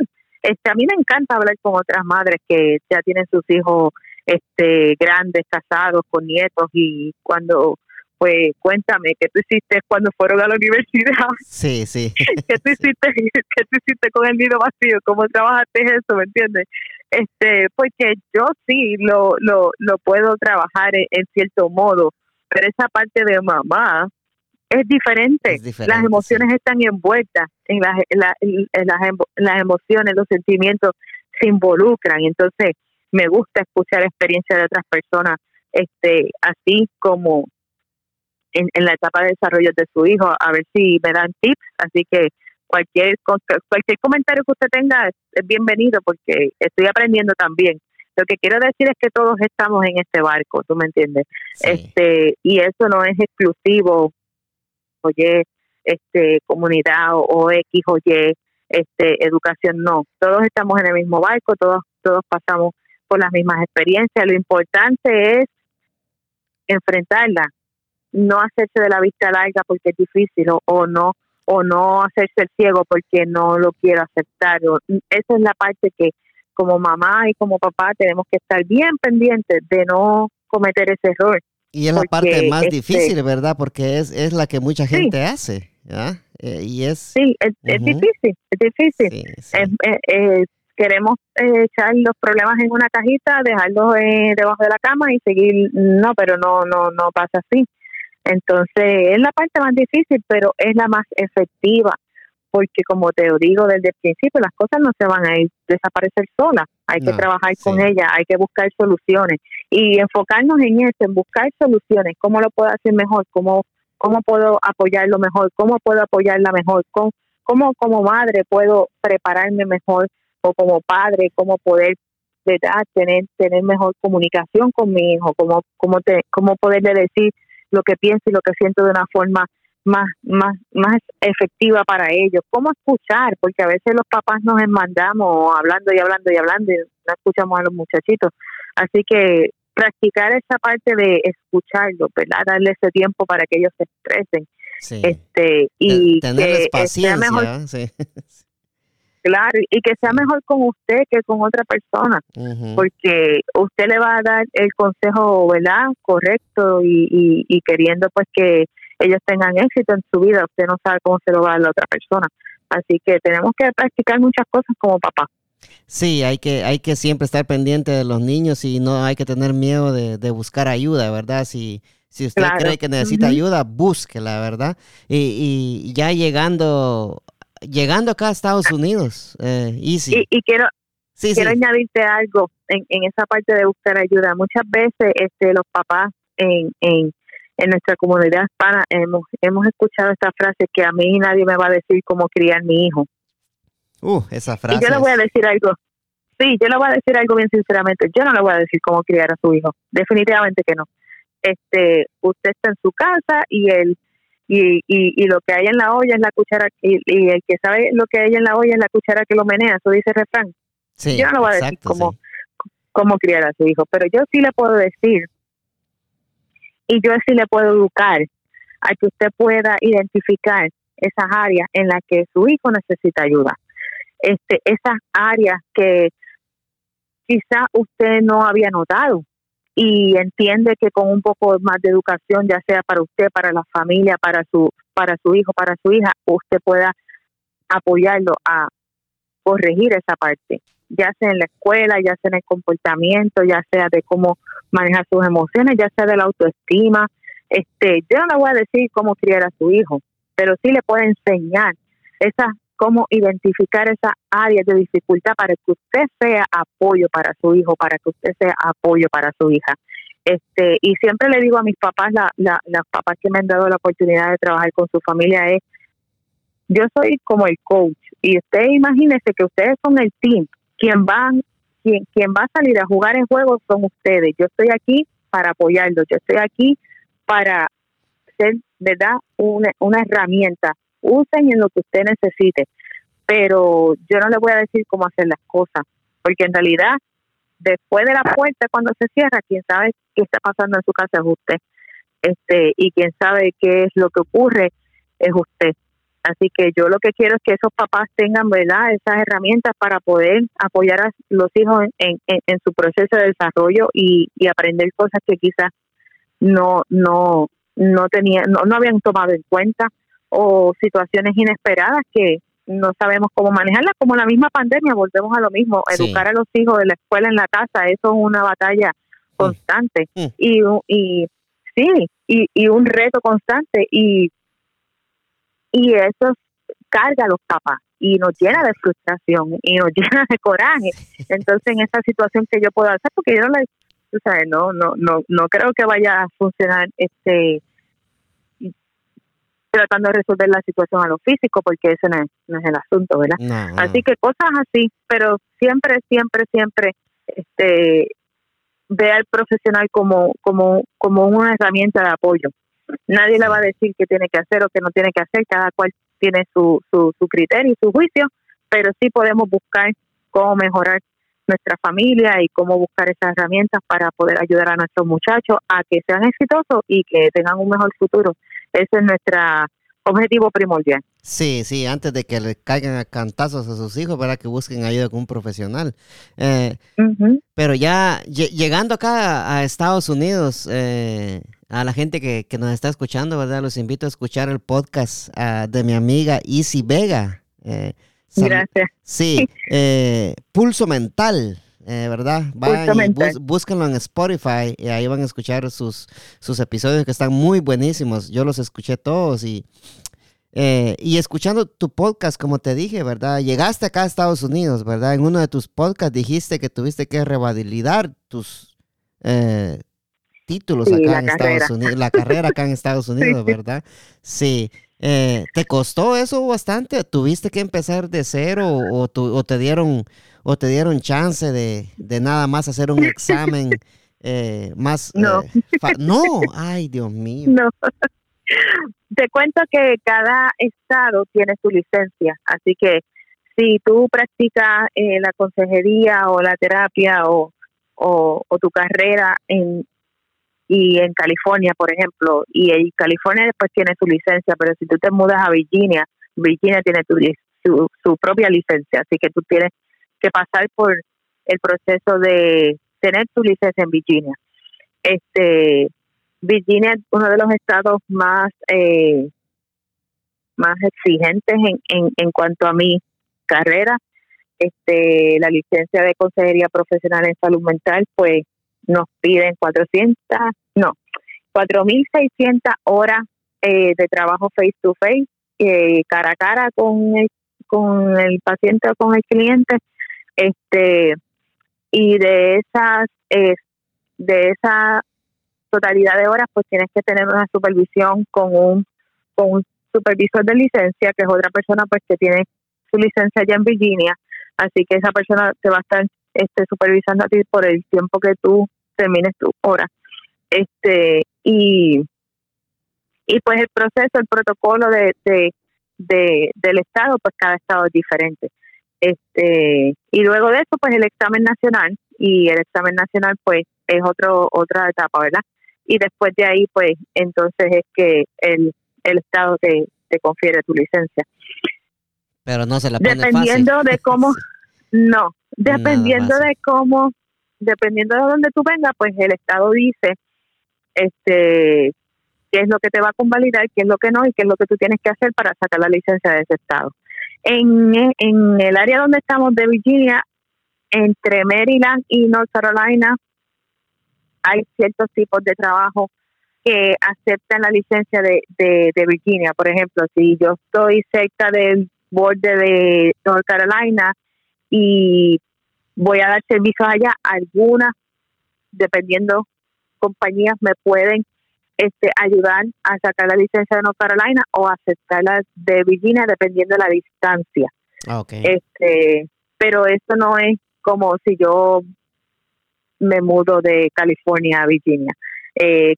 Este, a mí me encanta hablar con otras madres que ya tienen sus hijos este grandes, casados, con nietos y cuando pues cuéntame qué tú hiciste cuando fueron a la universidad. *laughs* Sí, sí. ¿Qué tú *laughs* hiciste, qué tú hiciste con el nido vacío? ¿Cómo trabajaste eso? ¿Me entiendes? Este, porque yo sí lo, lo, lo puedo trabajar en cierto modo, pero esa parte de mamá, es diferente. las emociones están envueltas en las, las, emociones, los sentimientos se involucran. Entonces, me gusta escuchar experiencias de otras personas, este, así como en, la etapa de desarrollo de su hijo, a ver si me dan tips. Así que cualquier cualquier comentario que usted tenga es, bienvenido porque estoy aprendiendo también. Lo que quiero decir es que todos estamos en este barco, ¿tú me entiendes? Este y eso no es exclusivo o Y este, comunidad o, X o Y este, educación, no. Todos estamos en el mismo barco, todos, todos pasamos por las mismas experiencias. Lo importante es enfrentarla, no hacerse de la vista larga porque es difícil o, no o no hacerse el ciego porque no lo quiero aceptar. Esa es la parte que como mamá y como papá tenemos que estar bien pendientes de no cometer ese error. Y es la parte más este difícil, ¿verdad? Porque es, es la que mucha gente hace. Eh, y es, sí, es, difícil, es difícil. Eh, queremos eh, echar los problemas en una cajita, dejarlos debajo de la cama y seguir. No, pero no, no, no pasa así. Entonces, es la parte más difícil, pero es la más efectiva, porque como te digo desde el principio, las cosas no se van a ir, desaparecer solas, hay que trabajar con ellas, hay que buscar soluciones. Y enfocarnos en eso, en buscar soluciones, cómo lo puedo hacer mejor, cómo, cómo puedo apoyarlo mejor, cómo puedo apoyarla mejor, cómo, cómo como madre puedo prepararme mejor o como padre, cómo poder tener tener mejor comunicación con mi hijo, cómo, cómo, te, cómo poderle decir lo que pienso y lo que siento de una forma más, más, más efectiva para ellos. ¿Cómo escuchar? Porque a veces los papás nos enmandamos hablando y hablando y hablando y no escuchamos a los muchachitos. Así que practicar esa parte de escucharlo, ¿verdad? Darle ese tiempo para que ellos se expresen. Este, y tener paciencia, mejor, *laughs* Claro, y que sea mejor con usted que con otra persona, porque usted le va a dar el consejo, ¿verdad? Correcto y, y, queriendo pues que ellos tengan éxito en su vida, usted no sabe cómo se lo va a dar la otra persona. Así que tenemos que practicar muchas cosas como papá. Sí, hay que, hay que siempre estar pendiente de los niños y no hay que tener miedo de, buscar ayuda, ¿verdad? Si, si usted cree que necesita ayuda, búsquela, ¿verdad? Y, y ya llegando llegando acá a Estados Unidos, eh, easy. Y, quiero, quiero añadirte algo en, en esa parte de buscar ayuda. Muchas veces este, los papás en, en, en nuestra comunidad hispana hemos, hemos escuchado esta frase que a mí nadie me va a decir cómo criar mi hijo. Uh, esa frase. Y yo le voy a decir algo. Sí, yo le voy a decir algo bien sinceramente. Yo no le voy a decir cómo criar a su hijo. Definitivamente que no. Este, usted está en su casa y él y, y, y lo que hay en la olla es la cuchara, y, y, el que sabe lo que hay en la olla es la cuchara que lo menea, eso dice el refrán. yo no lo voy a decir cómo, cómo criar a su hijo, pero yo sí le puedo decir, y yo sí le puedo educar a que usted pueda identificar esas áreas en las que su hijo necesita ayuda. Este, esas áreas que quizá usted no había notado y entiende que con un poco más de educación, ya sea para usted, para la familia, para su, para su hijo, para su hija, usted pueda apoyarlo a corregir esa parte, ya sea en la escuela, ya sea en el comportamiento, ya sea de cómo manejar sus emociones, ya sea de la autoestima. Este, yo no le voy a decir cómo criar a su hijo, pero sí le puedo enseñar esas cómo identificar esas áreas de dificultad para que usted sea apoyo para su hijo, para que usted sea apoyo para su hija. Este, y siempre le digo a mis papás, la, la, las papás que me han dado la oportunidad de trabajar con su familia es, yo soy como el coach y usted imagínese que ustedes son el team, quien van, quien, quien va a salir a jugar en juego son ustedes. Yo estoy aquí para apoyarlos, yo estoy aquí para ser, ¿verdad?, una, una herramienta usen en lo que usted necesite, pero yo no le voy a decir cómo hacer las cosas, porque en realidad después de la puerta cuando se cierra, quien sabe qué está pasando en su casa es usted, este y quien sabe qué es lo que ocurre es usted. Así que yo lo que quiero es que esos papás tengan, ¿verdad?, esas herramientas para poder apoyar a los hijos en, en, su proceso de desarrollo y, y aprender cosas que quizás no no no tenían no, no habían tomado en cuenta o situaciones inesperadas que no sabemos cómo manejarlas, como la misma pandemia, volvemos a lo mismo, educar a los hijos de la escuela en la casa, eso es una batalla mm. constante mm. y, y sí, y, y un reto constante y, y eso carga a los papás y nos llena de frustración y nos *laughs* llena de coraje. Entonces, en esa situación que yo puedo hacer, porque yo no le, o sea, no, no, no, no creo que vaya a funcionar este tratando de resolver la situación a lo físico, porque ese no es, el asunto, ¿verdad? Así que cosas así, pero siempre, siempre, siempre, este, ve al profesional como, como, como una herramienta de apoyo. Nadie le va a decir qué tiene que hacer o qué no tiene que hacer, cada cual tiene su, su, su criterio y su juicio, pero sí podemos buscar cómo mejorar nuestra familia y cómo buscar esas herramientas para poder ayudar a nuestros muchachos a que sean exitosos y que tengan un mejor futuro esa es nuestra objetivo primordial. Sí, sí, antes de que le caigan a cantazos a sus hijos, para que busquen ayuda con un profesional. Eh, pero ya llegando acá a Estados Unidos, eh, a la gente que, nos está escuchando, ¿verdad? Los invito a escuchar el podcast ah, de mi amiga Easy Vega. Eh, Gracias. Sí, *laughs* Pulso Mental. ¿verdad? Vayan y búsquenlo en Spotify y ahí van a escuchar sus, sus episodios que están muy buenísimos. Yo los escuché todos y eh, y escuchando tu podcast, como te dije, ¿verdad? Llegaste acá a Estados Unidos, ¿verdad? En uno de tus podcasts dijiste que tuviste que revalidar tus eh, títulos acá en Estados Unidos, la carrera acá en Estados *laughs* Unidos, ¿verdad? Sí. Eh, ¿Te costó eso bastante? ¿Tuviste que empezar de cero o, te dieron o te dieron chance de, de nada más hacer un examen *laughs* más? No. no, ay Dios mío. No. *laughs* Te cuento que cada estado tiene su licencia, así que si tú practicas eh, la consejería o la terapia o, o, tu carrera en y en California, por ejemplo, y en California después tiene su licencia, pero si tú te mudas a Virginia, Virginia tiene su, su propia licencia, así que tú tienes que pasar por el proceso de tener tu licencia en Virginia. Este, Virginia es uno de los estados más eh, más exigentes en, en, en cuanto a mi carrera. Este, la licencia de consejería profesional en salud mental, pues nos piden 400, no, 4.600 horas eh, de trabajo face to face, eh, cara a cara con el, con el paciente o con el cliente, este, y de esas, de esa totalidad de horas, pues tienes que tener una supervisión con un, con un supervisor de licencia, que es otra persona pues que tiene su licencia allá en Virginia, así que esa persona te va a estar este, supervisando a ti por el tiempo que tú termines tu hora. Este, y, y pues el proceso, el protocolo de, de, del Estado, pues cada Estado es diferente. Este, y luego de eso, pues el examen nacional, y el examen nacional, pues es otro otra etapa, ¿verdad? y después de ahí, pues entonces es que el, el Estado te, te confiere tu licencia. Pero no se la pone Dependiendo de cómo, *laughs* no, dependiendo de cómo, dependiendo de dónde tú vengas, pues el Estado dice este qué es lo que te va a convalidar, qué es lo que no y qué es lo que tú tienes que hacer para sacar la licencia de ese estado. En, en el área donde estamos de Virginia, entre Maryland y North Carolina, hay ciertos tipos de trabajo que aceptan la licencia de, de, Virginia. Por ejemplo, si yo estoy cerca del borde de North Carolina y voy a dar servicios allá, algunas, dependiendo compañías, me pueden este, ayudar a sacar la licencia de North Carolina o aceptarla de Virginia, dependiendo de la distancia. Ah, okay. Este, pero eso no es como si yo me mudo de California a Virginia. Eh,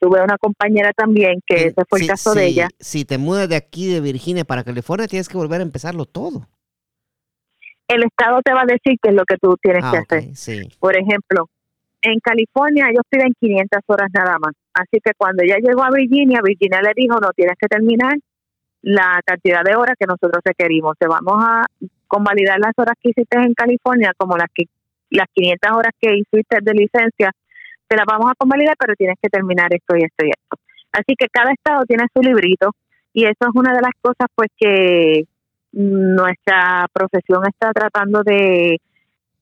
tuve una compañera también que ese fue el caso de ella. Si te mudas de aquí de Virginia para California, tienes que volver a empezarlo todo. El Estado te va a decir qué es lo que tú tienes ah, que hacer. Por ejemplo, en California ellos piden 500 horas nada más. Así que cuando ella llegó a Virginia, Virginia le dijo, no, tienes que terminar la cantidad de horas que nosotros requerimos. Te vamos a convalidar las horas que hiciste en California como las que las 500 horas que hiciste de licencia, te las vamos a convalidar, pero tienes que terminar esto y esto y esto. Así que cada estado tiene su librito y eso es una de las cosas pues que nuestra profesión está tratando de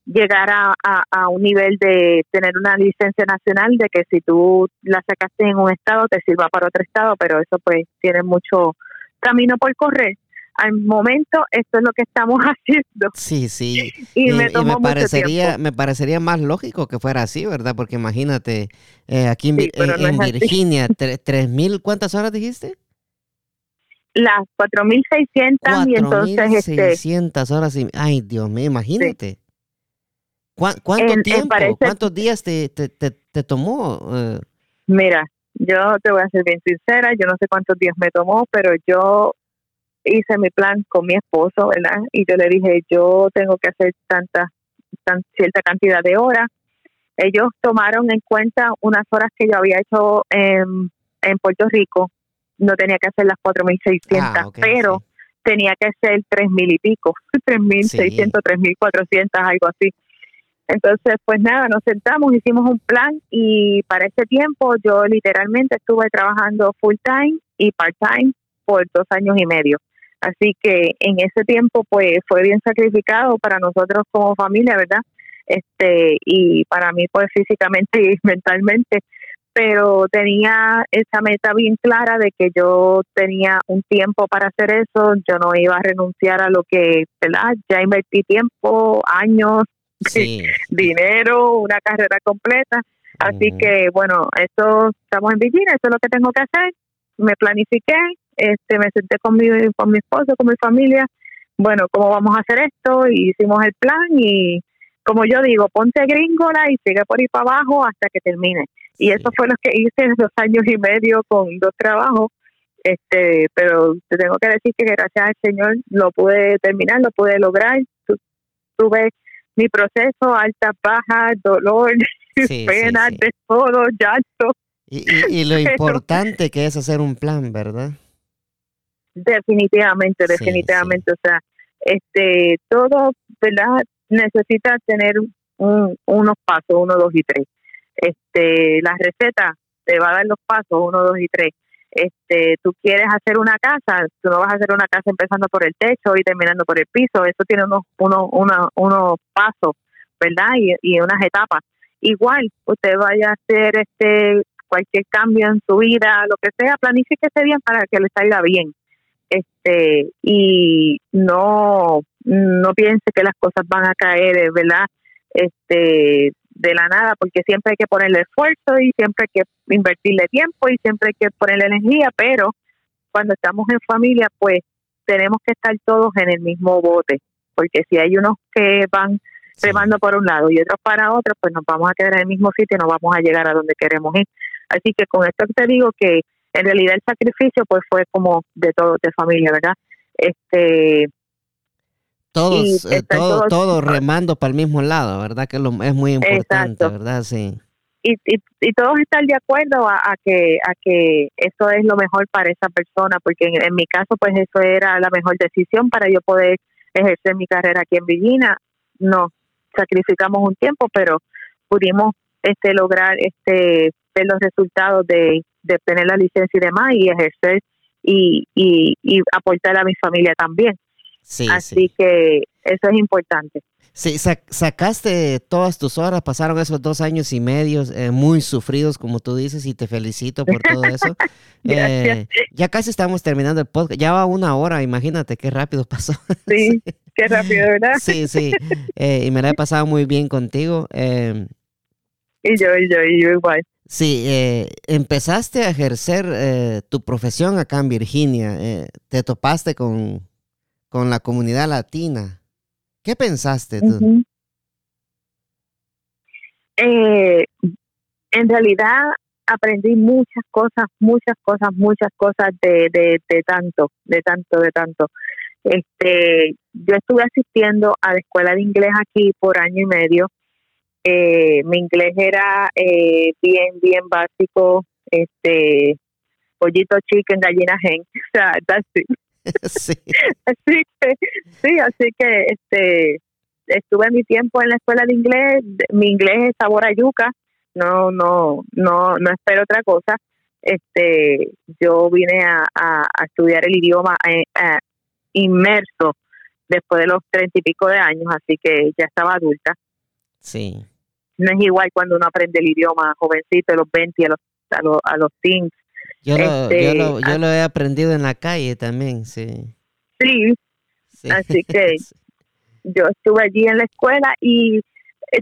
llegar a, a, un nivel de tener una licencia nacional, de que si tú la sacaste en un estado te sirva para otro estado, pero eso pues tiene mucho camino por correr al momento esto es lo que estamos *laughs* haciendo. Sí, sí. Y, me, parecería, me parecería más lógico que fuera así, ¿verdad? Porque imagínate, eh, aquí en, Virginia, ¿tres mil cuántas horas dijiste? Las 4.600 y entonces... 4.600 este, horas y... Ay, Dios mío, imagínate. ¿Cuánto tiempo, cuántos días te, te, te, tomó? Eh? Mira, yo te voy a ser bien sincera, yo no sé cuántos días me tomó, pero yo hice mi plan con mi esposo, ¿verdad? Y yo le dije, yo tengo que hacer tanta, tan, cierta cantidad de horas. Ellos tomaron en cuenta unas horas que yo había hecho en, en Puerto Rico no tenía que hacer las 4.600, ah, pero tenía que ser 3.000 y pico, *laughs* 3.600, 3.400, algo así. Entonces, pues nada, nos sentamos, hicimos un plan y para ese tiempo yo literalmente estuve trabajando full time y part time por dos años y medio. Así que en ese tiempo pues fue bien sacrificado para nosotros como familia, ¿verdad? Este y para mí pues físicamente y *laughs* mentalmente, pero tenía esa meta bien clara de que yo tenía un tiempo para hacer eso, yo no iba a renunciar a lo que, ¿verdad? Ya invertí tiempo, años, *laughs* dinero, una carrera completa. Así que, bueno, esto estamos en Virginia, eso es lo que tengo que hacer. Me planifiqué, este, me senté con mi, con mi esposo, con mi familia. Bueno, ¿cómo vamos a hacer esto? Y hicimos el plan y, como yo digo, ponte gringola y sigue por ahí para abajo hasta que termine. Y eso fue lo que hice en dos años y medio con dos trabajos. Este, pero te tengo que decir que gracias al Señor lo pude terminar, lo pude lograr. Tuve mi proceso, alta, baja, dolor, *laughs* pena, de todo, llanto. Y, y, lo *laughs* importante que es hacer un plan, ¿verdad? Definitivamente, definitivamente. O sea, este, todo, ¿verdad? Necesita tener un, unos pasos, uno, dos y tres. Este, la receta te va a dar los pasos, uno, dos y tres este, tú quieres hacer una casa, tú no vas a hacer una casa empezando por el techo y terminando por el piso, eso tiene unos, unos, unos, unos pasos, ¿verdad? Y, y unas etapas. Igual, usted vaya a hacer este cualquier cambio en su vida, lo que sea, planifíquese bien para que le salga bien. Este, y no, no piense que las cosas van a caer, ¿verdad? Este, de la nada, porque siempre hay que ponerle esfuerzo y siempre hay que invertirle tiempo y siempre hay que ponerle energía, pero cuando estamos en familia, pues tenemos que estar todos en el mismo bote, porque si hay unos que van remando por un lado y otros para otro, pues nos vamos a quedar en el mismo sitio y no vamos a llegar a donde queremos ir. Así que con esto te digo que en realidad el sacrificio pues fue como de todo, de familia, ¿verdad? Este, todos, eh, todos, remando para el mismo lado, ¿verdad? Que es muy importante, ¿verdad? Sí. Y, y, todos están de acuerdo a, que a que eso es lo mejor para esa persona, porque en, mi caso, pues eso era la mejor decisión para yo poder ejercer mi carrera aquí en Virginia. No, sacrificamos un tiempo, pero pudimos este lograr este ver los resultados de, de tener la licencia y demás y ejercer y, y, y aportar a mi familia también. Así que eso es importante. Sí, sacaste todas tus horas, pasaron esos dos años y medio eh, muy sufridos, como tú dices, y te felicito por todo eso. *laughs* eh, ya casi estamos terminando el podcast, ya va una hora, imagínate qué rápido pasó. *laughs* Sí, qué rápido, ¿verdad? sí, sí, eh, y me la he pasado muy bien contigo. Em, y yo, y yo, y yo igual. Sí, eh, empezaste a ejercer tu profesión acá en Virginia, te topaste con con la comunidad latina. ¿Qué pensaste tú? Eh, en realidad aprendí muchas cosas, muchas cosas, muchas cosas de, de, de tanto, de tanto, de tanto. Este, yo estuve asistiendo a la escuela de inglés aquí por año y medio. Eh, mi inglés era eh, bien, bien básico, este, pollito chicken, gallina gen, *laughs* o sea, *laughs* sí. Así que, sí, así que este estuve mi tiempo en la escuela de inglés, mi inglés es sabor a yuca, no, no, no, no espero otra cosa. Este, yo vine a, a, estudiar el idioma eh, eh, inmerso después de los treinta y pico de años, así que ya estaba adulta. Sí. No es igual cuando uno aprende el idioma jovencito, de los 20 a los, a los, a los teens, yo, lo, yo, este, lo, yo lo he aprendido en la calle también, sí. Sí, así que *laughs* yo estuve allí en la escuela y eh,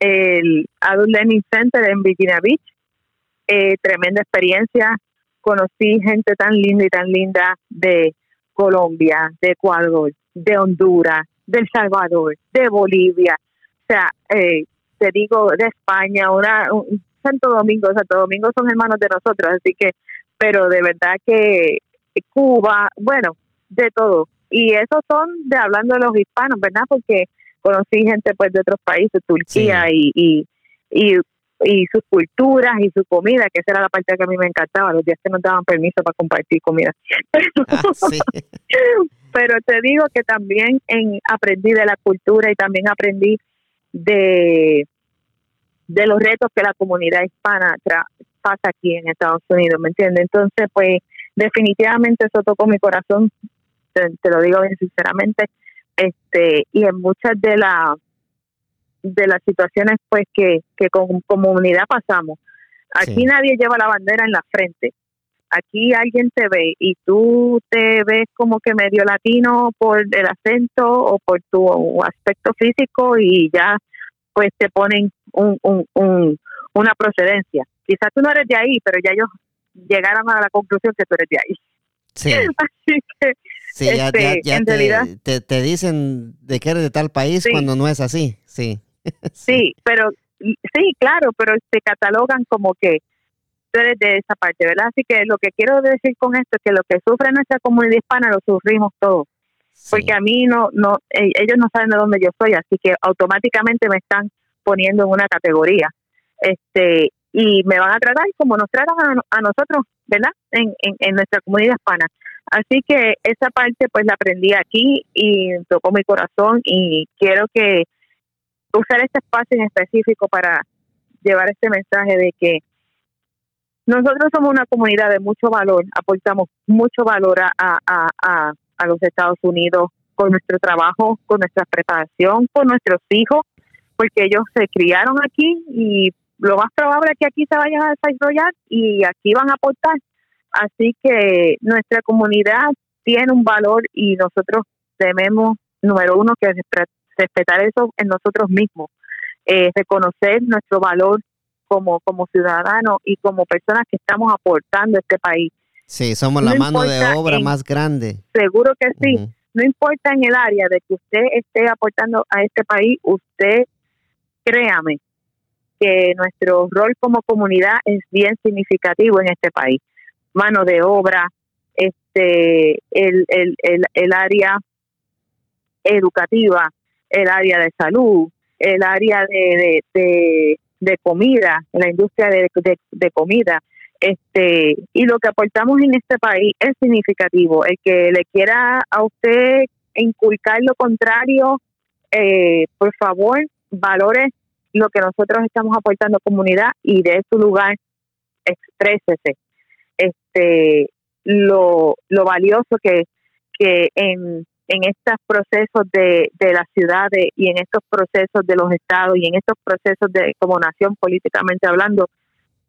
el Adult Learning Center en Virginia Beach, eh, tremenda experiencia, conocí gente tan linda y tan linda de Colombia, de Ecuador, de Honduras, de El Salvador, de Bolivia, o sea, eh, te digo, de España, una, Santo Domingo, Santo Domingo son hermanos de nosotros, así que, pero de verdad que Cuba, bueno, de todo. Y esos son de hablando de los hispanos, ¿verdad? Porque conocí gente pues de otros países, Turquía y, y, y sus culturas y su comida, que esa era la parte que a mí me encantaba, los días que nos daban permiso para compartir comida. Ah, *laughs* Pero te digo que también en, aprendí de la cultura y también aprendí de, de los retos que la comunidad hispana pasa aquí en Estados Unidos, ¿me entiendes? Entonces, pues definitivamente eso tocó mi corazón, te, lo digo bien sinceramente, este y en muchas de las de las situaciones pues que, que como comunidad pasamos. Aquí nadie lleva la bandera en la frente. Aquí alguien te ve y tú te ves como que medio latino por el acento o por tu aspecto físico y ya pues te ponen un, un, un, una procedencia. Quizás tú no eres de ahí, pero ya ellos llegaron a la conclusión que tú eres de ahí. Sí. *laughs* Así que, sí, ya, este, te, dicen de que eres de tal país cuando no es así, sí. *laughs* sí. pero sí, claro, pero te catalogan como que tú eres de esa parte, ¿verdad? Así que lo que quiero decir con esto es que lo que sufre nuestra comunidad hispana lo sufrimos todos. Porque a mí no, no, e, ellos no saben de dónde yo soy, así que automáticamente me están poniendo en una categoría. Este, y me van a tratar como nos tratan a, nosotros, ¿verdad? En, en, nuestra comunidad hispana. Así que esa parte pues la aprendí aquí y tocó mi corazón y quiero que usar este espacio en específico para llevar este mensaje de que nosotros somos una comunidad de mucho valor, aportamos mucho valor a, a, a, a los Estados Unidos con nuestro trabajo, con nuestra preparación, con nuestros hijos, porque ellos se criaron aquí y lo más probable es que aquí se vayan a desarrollar y aquí van a aportar. Así que nuestra comunidad tiene un valor y nosotros debemos, número uno, que respetar eso en nosotros mismos, eh, reconocer nuestro valor como, como ciudadanos y como personas que estamos aportando a este país. Sí, somos la mano de obra más grande. Seguro que sí. No importa en el área de que usted esté aportando a este país, usted, créame, que nuestro rol como comunidad es bien significativo en este país. Mano de obra, este, el, el, el, el área educativa, el área de salud, el área de, de, de, comida, la industria de, de, comida. Este, y lo que aportamos en este país es significativo. El que le quiera a usted inculcar lo contrario, eh, por favor, valores lo que nosotros estamos aportando comunidad y de su lugar exprésese este lo, lo valioso que, que en, en estos procesos de, de las ciudades y en estos procesos de los estados y en estos procesos de como nación políticamente hablando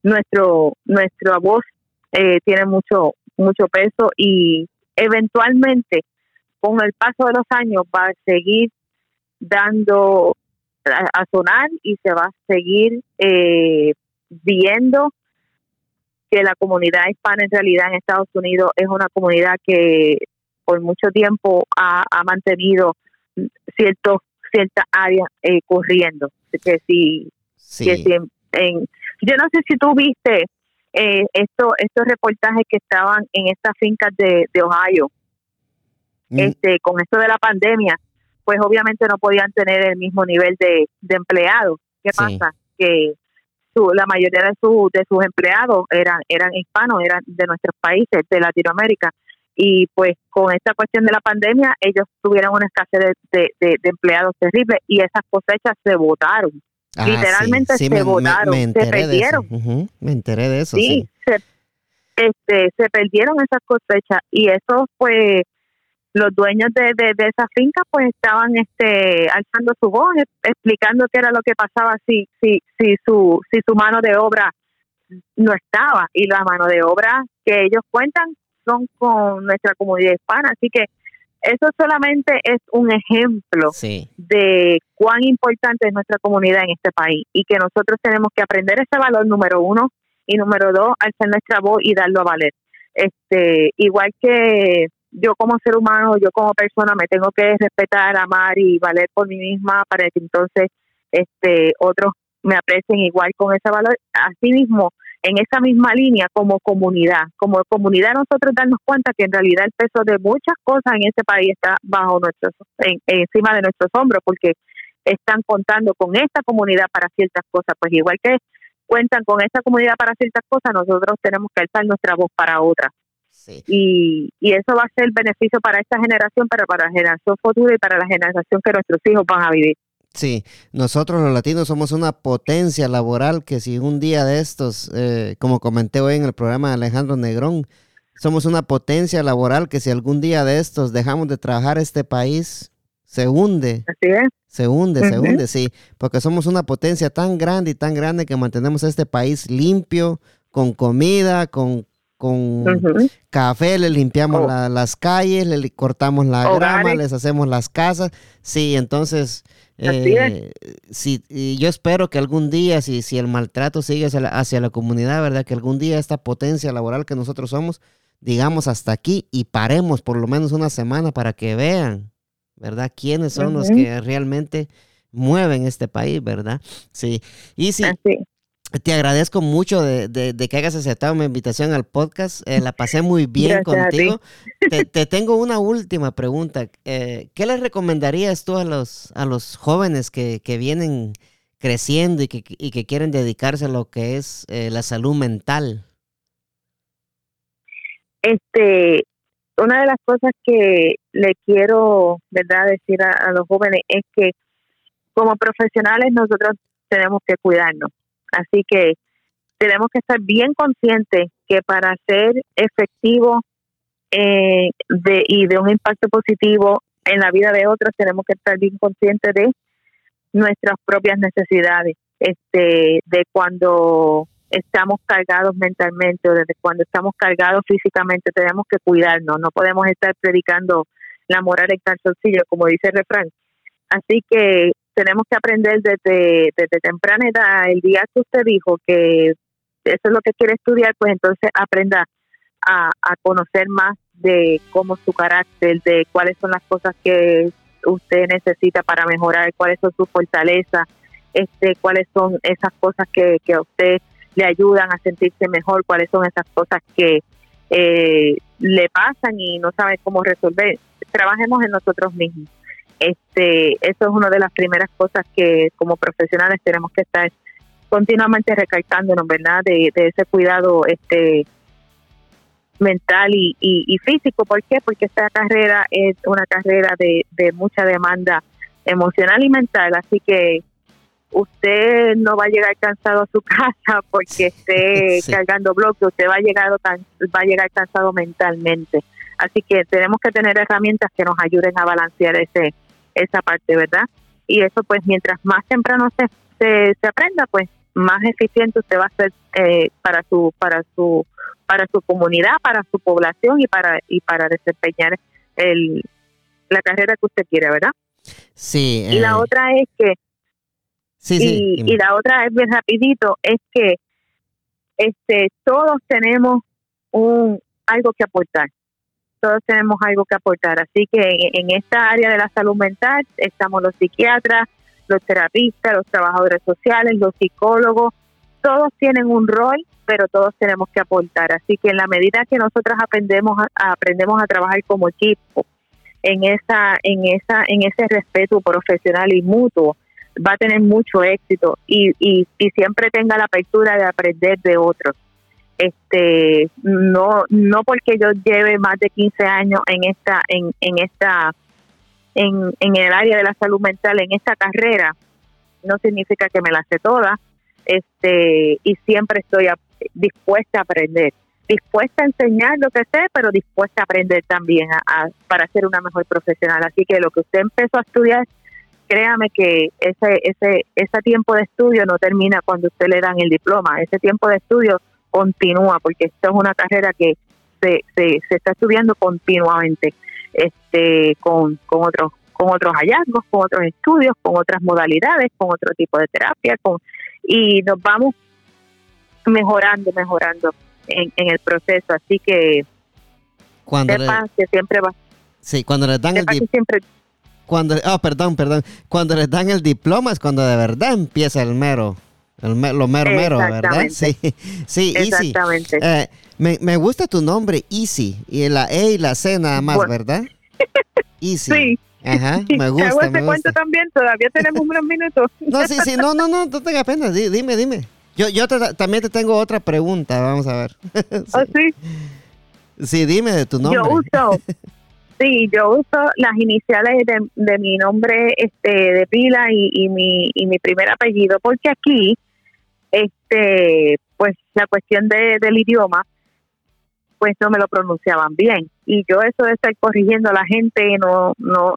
nuestro nuestra voz eh, tiene mucho mucho peso y eventualmente con el paso de los años va a seguir dando a, sonar y se va a seguir eh, viendo que la comunidad hispana en realidad en Estados Unidos es una comunidad que por mucho tiempo ha, mantenido ciertos cierta área eh, corriendo. Que si, en, yo no sé si tú viste eh, esto, estos reportajes que estaban en estas fincas de, de Ohio mm. este con esto de la pandemia pues obviamente no podían tener el mismo nivel de, de empleados. ¿Qué pasa? Que su, la mayoría de, su, de sus empleados eran, eran hispanos, eran de nuestros países, de Latinoamérica. Y pues con esta cuestión de la pandemia, ellos tuvieron una escasez de, de, empleados terrible y esas cosechas se votaron. Ah, Literalmente se votaron, se perdieron. Me enteré de eso. Sí, Se, este, se perdieron esas cosechas y eso pues los dueños de, de, esa finca pues estaban este alzando su voz explicando qué era lo que pasaba si si si su si su mano de obra no estaba y la mano de obra que ellos cuentan son con nuestra comunidad hispana así que eso solamente es un ejemplo de cuán importante es nuestra comunidad en este país y que nosotros tenemos que aprender ese valor número uno y número dos alzar nuestra voz y darlo a valer. Este igual que yo como ser humano, yo como persona me tengo que respetar, amar y valer por mí misma para que entonces este otros me aprecien igual con ese valor. Asimismo, en esa misma línea como comunidad, como comunidad nosotros darnos cuenta que en realidad el peso de muchas cosas en este país está bajo nuestros encima de nuestros hombros porque están contando con esta comunidad para ciertas cosas, pues igual que cuentan con esta comunidad para ciertas cosas, nosotros tenemos que alzar nuestra voz para otras. Y, y eso va a ser beneficio para esta generación, pero para la generación futura y para la generación que nuestros hijos van a vivir. Sí, nosotros los latinos somos una potencia laboral que si un día de estos, eh, como comenté hoy en el programa de Alejandro Negrón, somos una potencia laboral que si algún día de estos dejamos de trabajar este país, se hunde. Así es. Se hunde, se hunde, sí, porque somos una potencia tan grande y tan grande que mantenemos este país limpio, con comida, con, con café, le limpiamos oh. las calles, le cortamos la grama, les hacemos las casas. Sí, entonces, eh, sí, y yo espero que algún día, si, si el maltrato sigue hacia la, hacia la comunidad, ¿verdad? Que algún día esta potencia laboral que nosotros somos, digamos hasta aquí y paremos por lo menos una semana para que vean, ¿verdad? ¿Quiénes son los que realmente mueven este país, ¿verdad? Sí. Y sí, te agradezco mucho de, que hayas aceptado mi invitación al podcast. Eh, la pasé muy *laughs* bien contigo. *laughs* Te, tengo una última pregunta. Eh, ¿Qué les recomendarías tú a los, a los jóvenes que, vienen creciendo y que, y que, quieren dedicarse a lo que es eh, la salud mental? Este, una de las cosas que le quiero, verdad, decir a, los jóvenes es que como profesionales nosotros tenemos que cuidarnos. Así que tenemos que estar bien conscientes que para ser efectivo eh, de, y de un impacto positivo en la vida de otros tenemos que estar bien conscientes de nuestras propias necesidades este de cuando estamos cargados mentalmente o desde cuando estamos cargados físicamente tenemos que cuidarnos, no podemos estar predicando la moral en calzoncillo, como dice el refrán. Así que tenemos que aprender desde, desde temprana edad, el día que usted dijo que eso es lo que quiere estudiar, pues entonces aprenda a, conocer más de cómo su carácter, de cuáles son las cosas que usted necesita para mejorar, cuáles son sus fortalezas, este, cuáles son esas cosas que, que a usted le ayudan a sentirse mejor, cuáles son esas cosas que eh, le pasan y no sabe cómo resolver. Trabajemos en nosotros mismos. Este, eso es una de las primeras cosas que como profesionales tenemos que estar continuamente recalcándonos, ¿verdad? De, ese cuidado este mental y, y, físico. ¿Por qué? Porque esta carrera es una carrera de, de mucha demanda emocional y mental, así que usted no va a llegar cansado a su *laughs* casa porque esté cargando bloques, usted va a llegar va a llegar cansado mentalmente. Así que tenemos que tener herramientas que nos ayuden a balancear ese esa parte, ¿verdad? Y eso pues mientras más temprano se, se, aprenda, pues más eficiente usted va a ser eh, para su para su para su comunidad, para su población y para y para desempeñar el la carrera que usted quiere, ¿verdad? Sí. Y la eh, otra es que y, la otra es bien rapidito, es que este todos tenemos un algo que aportar. Todos tenemos algo que aportar. Así que en, esta área de la salud mental estamos los psiquiatras, los terapistas, los trabajadores sociales, los psicólogos. Todos tienen un rol, pero todos tenemos que aportar. Así que en la medida que nosotros aprendemos a, aprendemos a trabajar como equipo en esa en esa en ese respeto profesional y mutuo, va a tener mucho éxito y, siempre tenga la apertura de aprender de otros. Este, no, no porque yo lleve más de 15 años en esta, en, en esta, en, en el área de la salud mental, en esta carrera, no significa que me la sé toda, este, y siempre estoy dispuesta a aprender, dispuesta a enseñar lo que sé, pero dispuesta a aprender también a, para ser una mejor profesional. Así que lo que usted empezó a estudiar créame que ese, ese, ese tiempo de estudio no termina cuando usted le dan el diploma, ese tiempo de estudio continúa, porque esto es una carrera que se, se, se está estudiando continuamente, este, con, con otros con otros hallazgos, con otros estudios, con otras modalidades, con otro tipo de terapia, con y nos vamos mejorando, mejorando en, en el proceso, así que cuando que siempre va. Sí, cuando le dan el siempre cuando, oh, perdón, perdón. Cuando les dan el diploma es cuando de verdad empieza el mero. El lo mero mero, ¿verdad? *laughs* Sí, sí, Exactamente. Eh, me, me, gusta tu nombre, Easy. Y la E y la C nada más, ¿verdad? *laughs* Easy. Sí. Ajá, *laughs* me gusta. Hago este cuento también, todavía tenemos unos minutos. No, sí, sí, no, no, no, no tengas pena, dime, dime. Yo, yo también te tengo otra pregunta, vamos a ver. ¿Oh, sí? Sí, dime de tu nombre. Yo uso, sí, yo uso las iniciales de, de mi nombre este, de pila y, y, mi, y mi primer apellido, porque aquí, este, pues la cuestión de, del idioma, pues no me lo pronunciaban bien. Y yo eso de estar corrigiendo a la gente, no, no,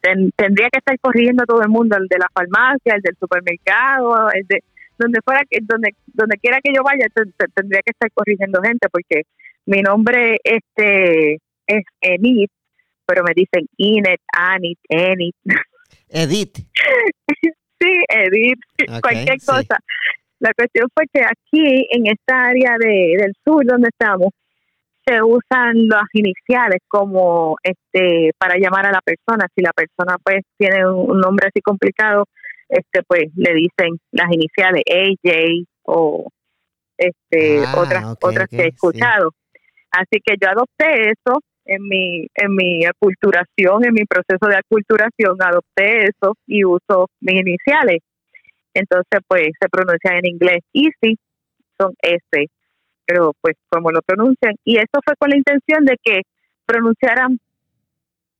tendría que estar corrigiendo a todo el mundo, el de la farmacia, el del supermercado, el de donde fuera que donde donde quiera que yo vaya tendría que estar corrigiendo gente porque mi nombre este es Enid pero me dicen Inet, Anit, Enid. Edith. *laughs* sí, Edith, cualquier cosa. La cuestión fue que aquí, en esta área de, del sur donde estamos, se usan las iniciales como este para llamar a la persona. Si la persona pues tiene un, nombre así complicado, este pues le dicen las iniciales AJ o este ah, otras otras que he escuchado. Así que yo adopté eso en mi en mi aculturación, en mi proceso de aculturación, adopté eso y uso mis iniciales. Entonces, pues se pronuncia en inglés easy, son S, pero pues como lo pronuncian. Y eso fue con la intención de que pronunciaran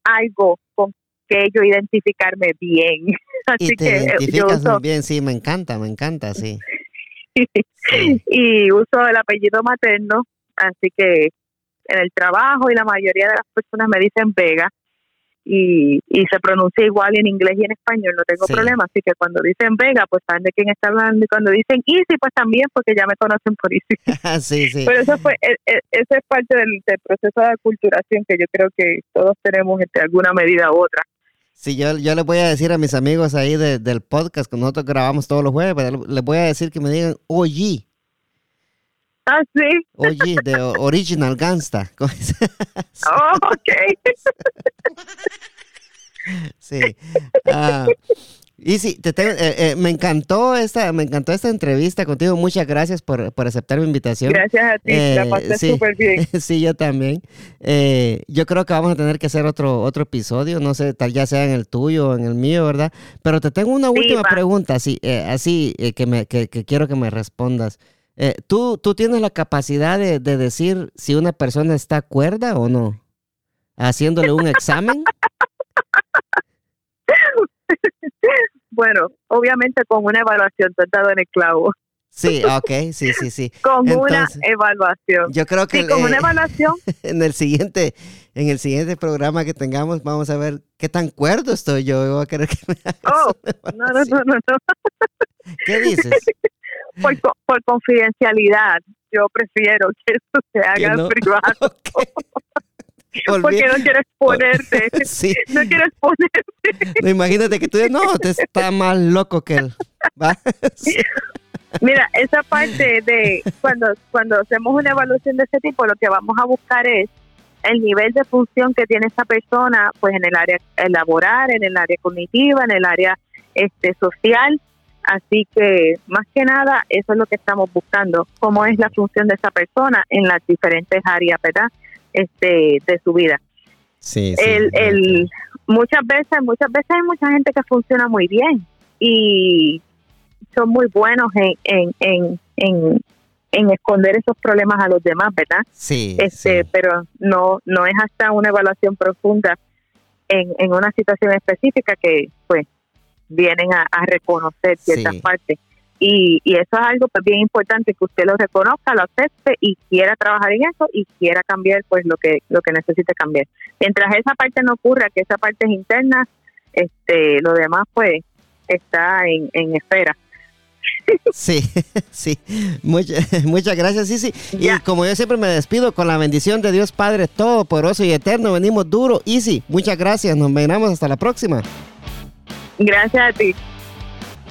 algo con que yo identificarme bien. *laughs* Así que identificas muy bien, sí, me encanta, me encanta, *laughs* sí. Y uso el apellido materno, así que en el trabajo y la mayoría de las personas me dicen Vega y, y se pronuncia igual en inglés y en español, no tengo problema. Así que cuando dicen Vega, pues saben de quién está hablando. Y cuando dicen Easy, pues también, porque ya me conocen por Easy. *laughs* sí, sí. Pero eso fue, e, e, ese es parte del, proceso de aculturación que yo creo que todos tenemos entre alguna medida u otra. Sí, yo, yo les voy a decir a mis amigos ahí del podcast, que nosotros grabamos todos los jueves, les voy a decir que me digan oye. Ah, sí. Oye, de Original Gangsta. *laughs* oh, ok. sí. Uh, y sí, te tengo, eh, eh, me encantó esta, me encantó esta entrevista contigo. Muchas gracias por, por aceptar mi invitación. Gracias a ti, la eh, pasé súper bien. *laughs* sí, yo también. yo creo que vamos a tener que hacer otro, otro episodio, no sé, tal ya sea en el tuyo o en el mío, ¿verdad? Pero te tengo una última pregunta, así, así que me, que, que quiero que me respondas. Eh, ¿tú, ¿Tú tienes la capacidad de, decir si una persona está cuerda o no? Haciéndole un examen. *laughs* bueno, obviamente con una evaluación, tratado en el clavo. Sí, ok, sí, sí, sí. *laughs* Con una evaluación. Yo creo que sí, con una evaluación. *laughs* En el siguiente, en el siguiente programa que tengamos, vamos a ver qué tan cuerdo estoy yo. Voy a querer que me oh, no, no, no, no, no. ¿Qué dices? Por, por confidencialidad, yo prefiero que eso se haga en privado. *laughs* Porque no quiero exponerte. *laughs* sí. No quiero exponerte. No, imagínate que tú dices, no, te está más loco que él. Mira, esa parte de cuando, cuando hacemos una evaluación de ese tipo, lo que vamos a buscar es el nivel de función que tiene esa persona, pues en el área laboral, en el área cognitiva, en el área este social Así que más que nada eso es lo que estamos buscando, cómo es la función de esa persona en las diferentes áreas, ¿verdad? Este, de su vida. Sí, el, el, muchas veces, muchas veces hay mucha gente que funciona muy bien y son muy buenos en, en, en, en, esconder esos problemas a los demás, ¿verdad? Sí. Este, pero no, no es hasta una evaluación profunda en, en una situación específica que, pues, vienen a, reconocer ciertas partes. Y, y, eso es algo pues, bien importante que usted lo reconozca, lo acepte y quiera trabajar en eso y quiera cambiar pues lo que lo que necesite cambiar. Mientras esa parte no ocurra, que esa parte es interna, este, lo demás pues está en, en espera. Sí, *laughs* sí. Muchas, muchas gracias, sí, sí. Y como yo siempre me despido con la bendición de Dios Padre Todopoderoso y Eterno, venimos duro. Easy, muchas gracias. Nos vemos hasta la próxima. Gracias a ti.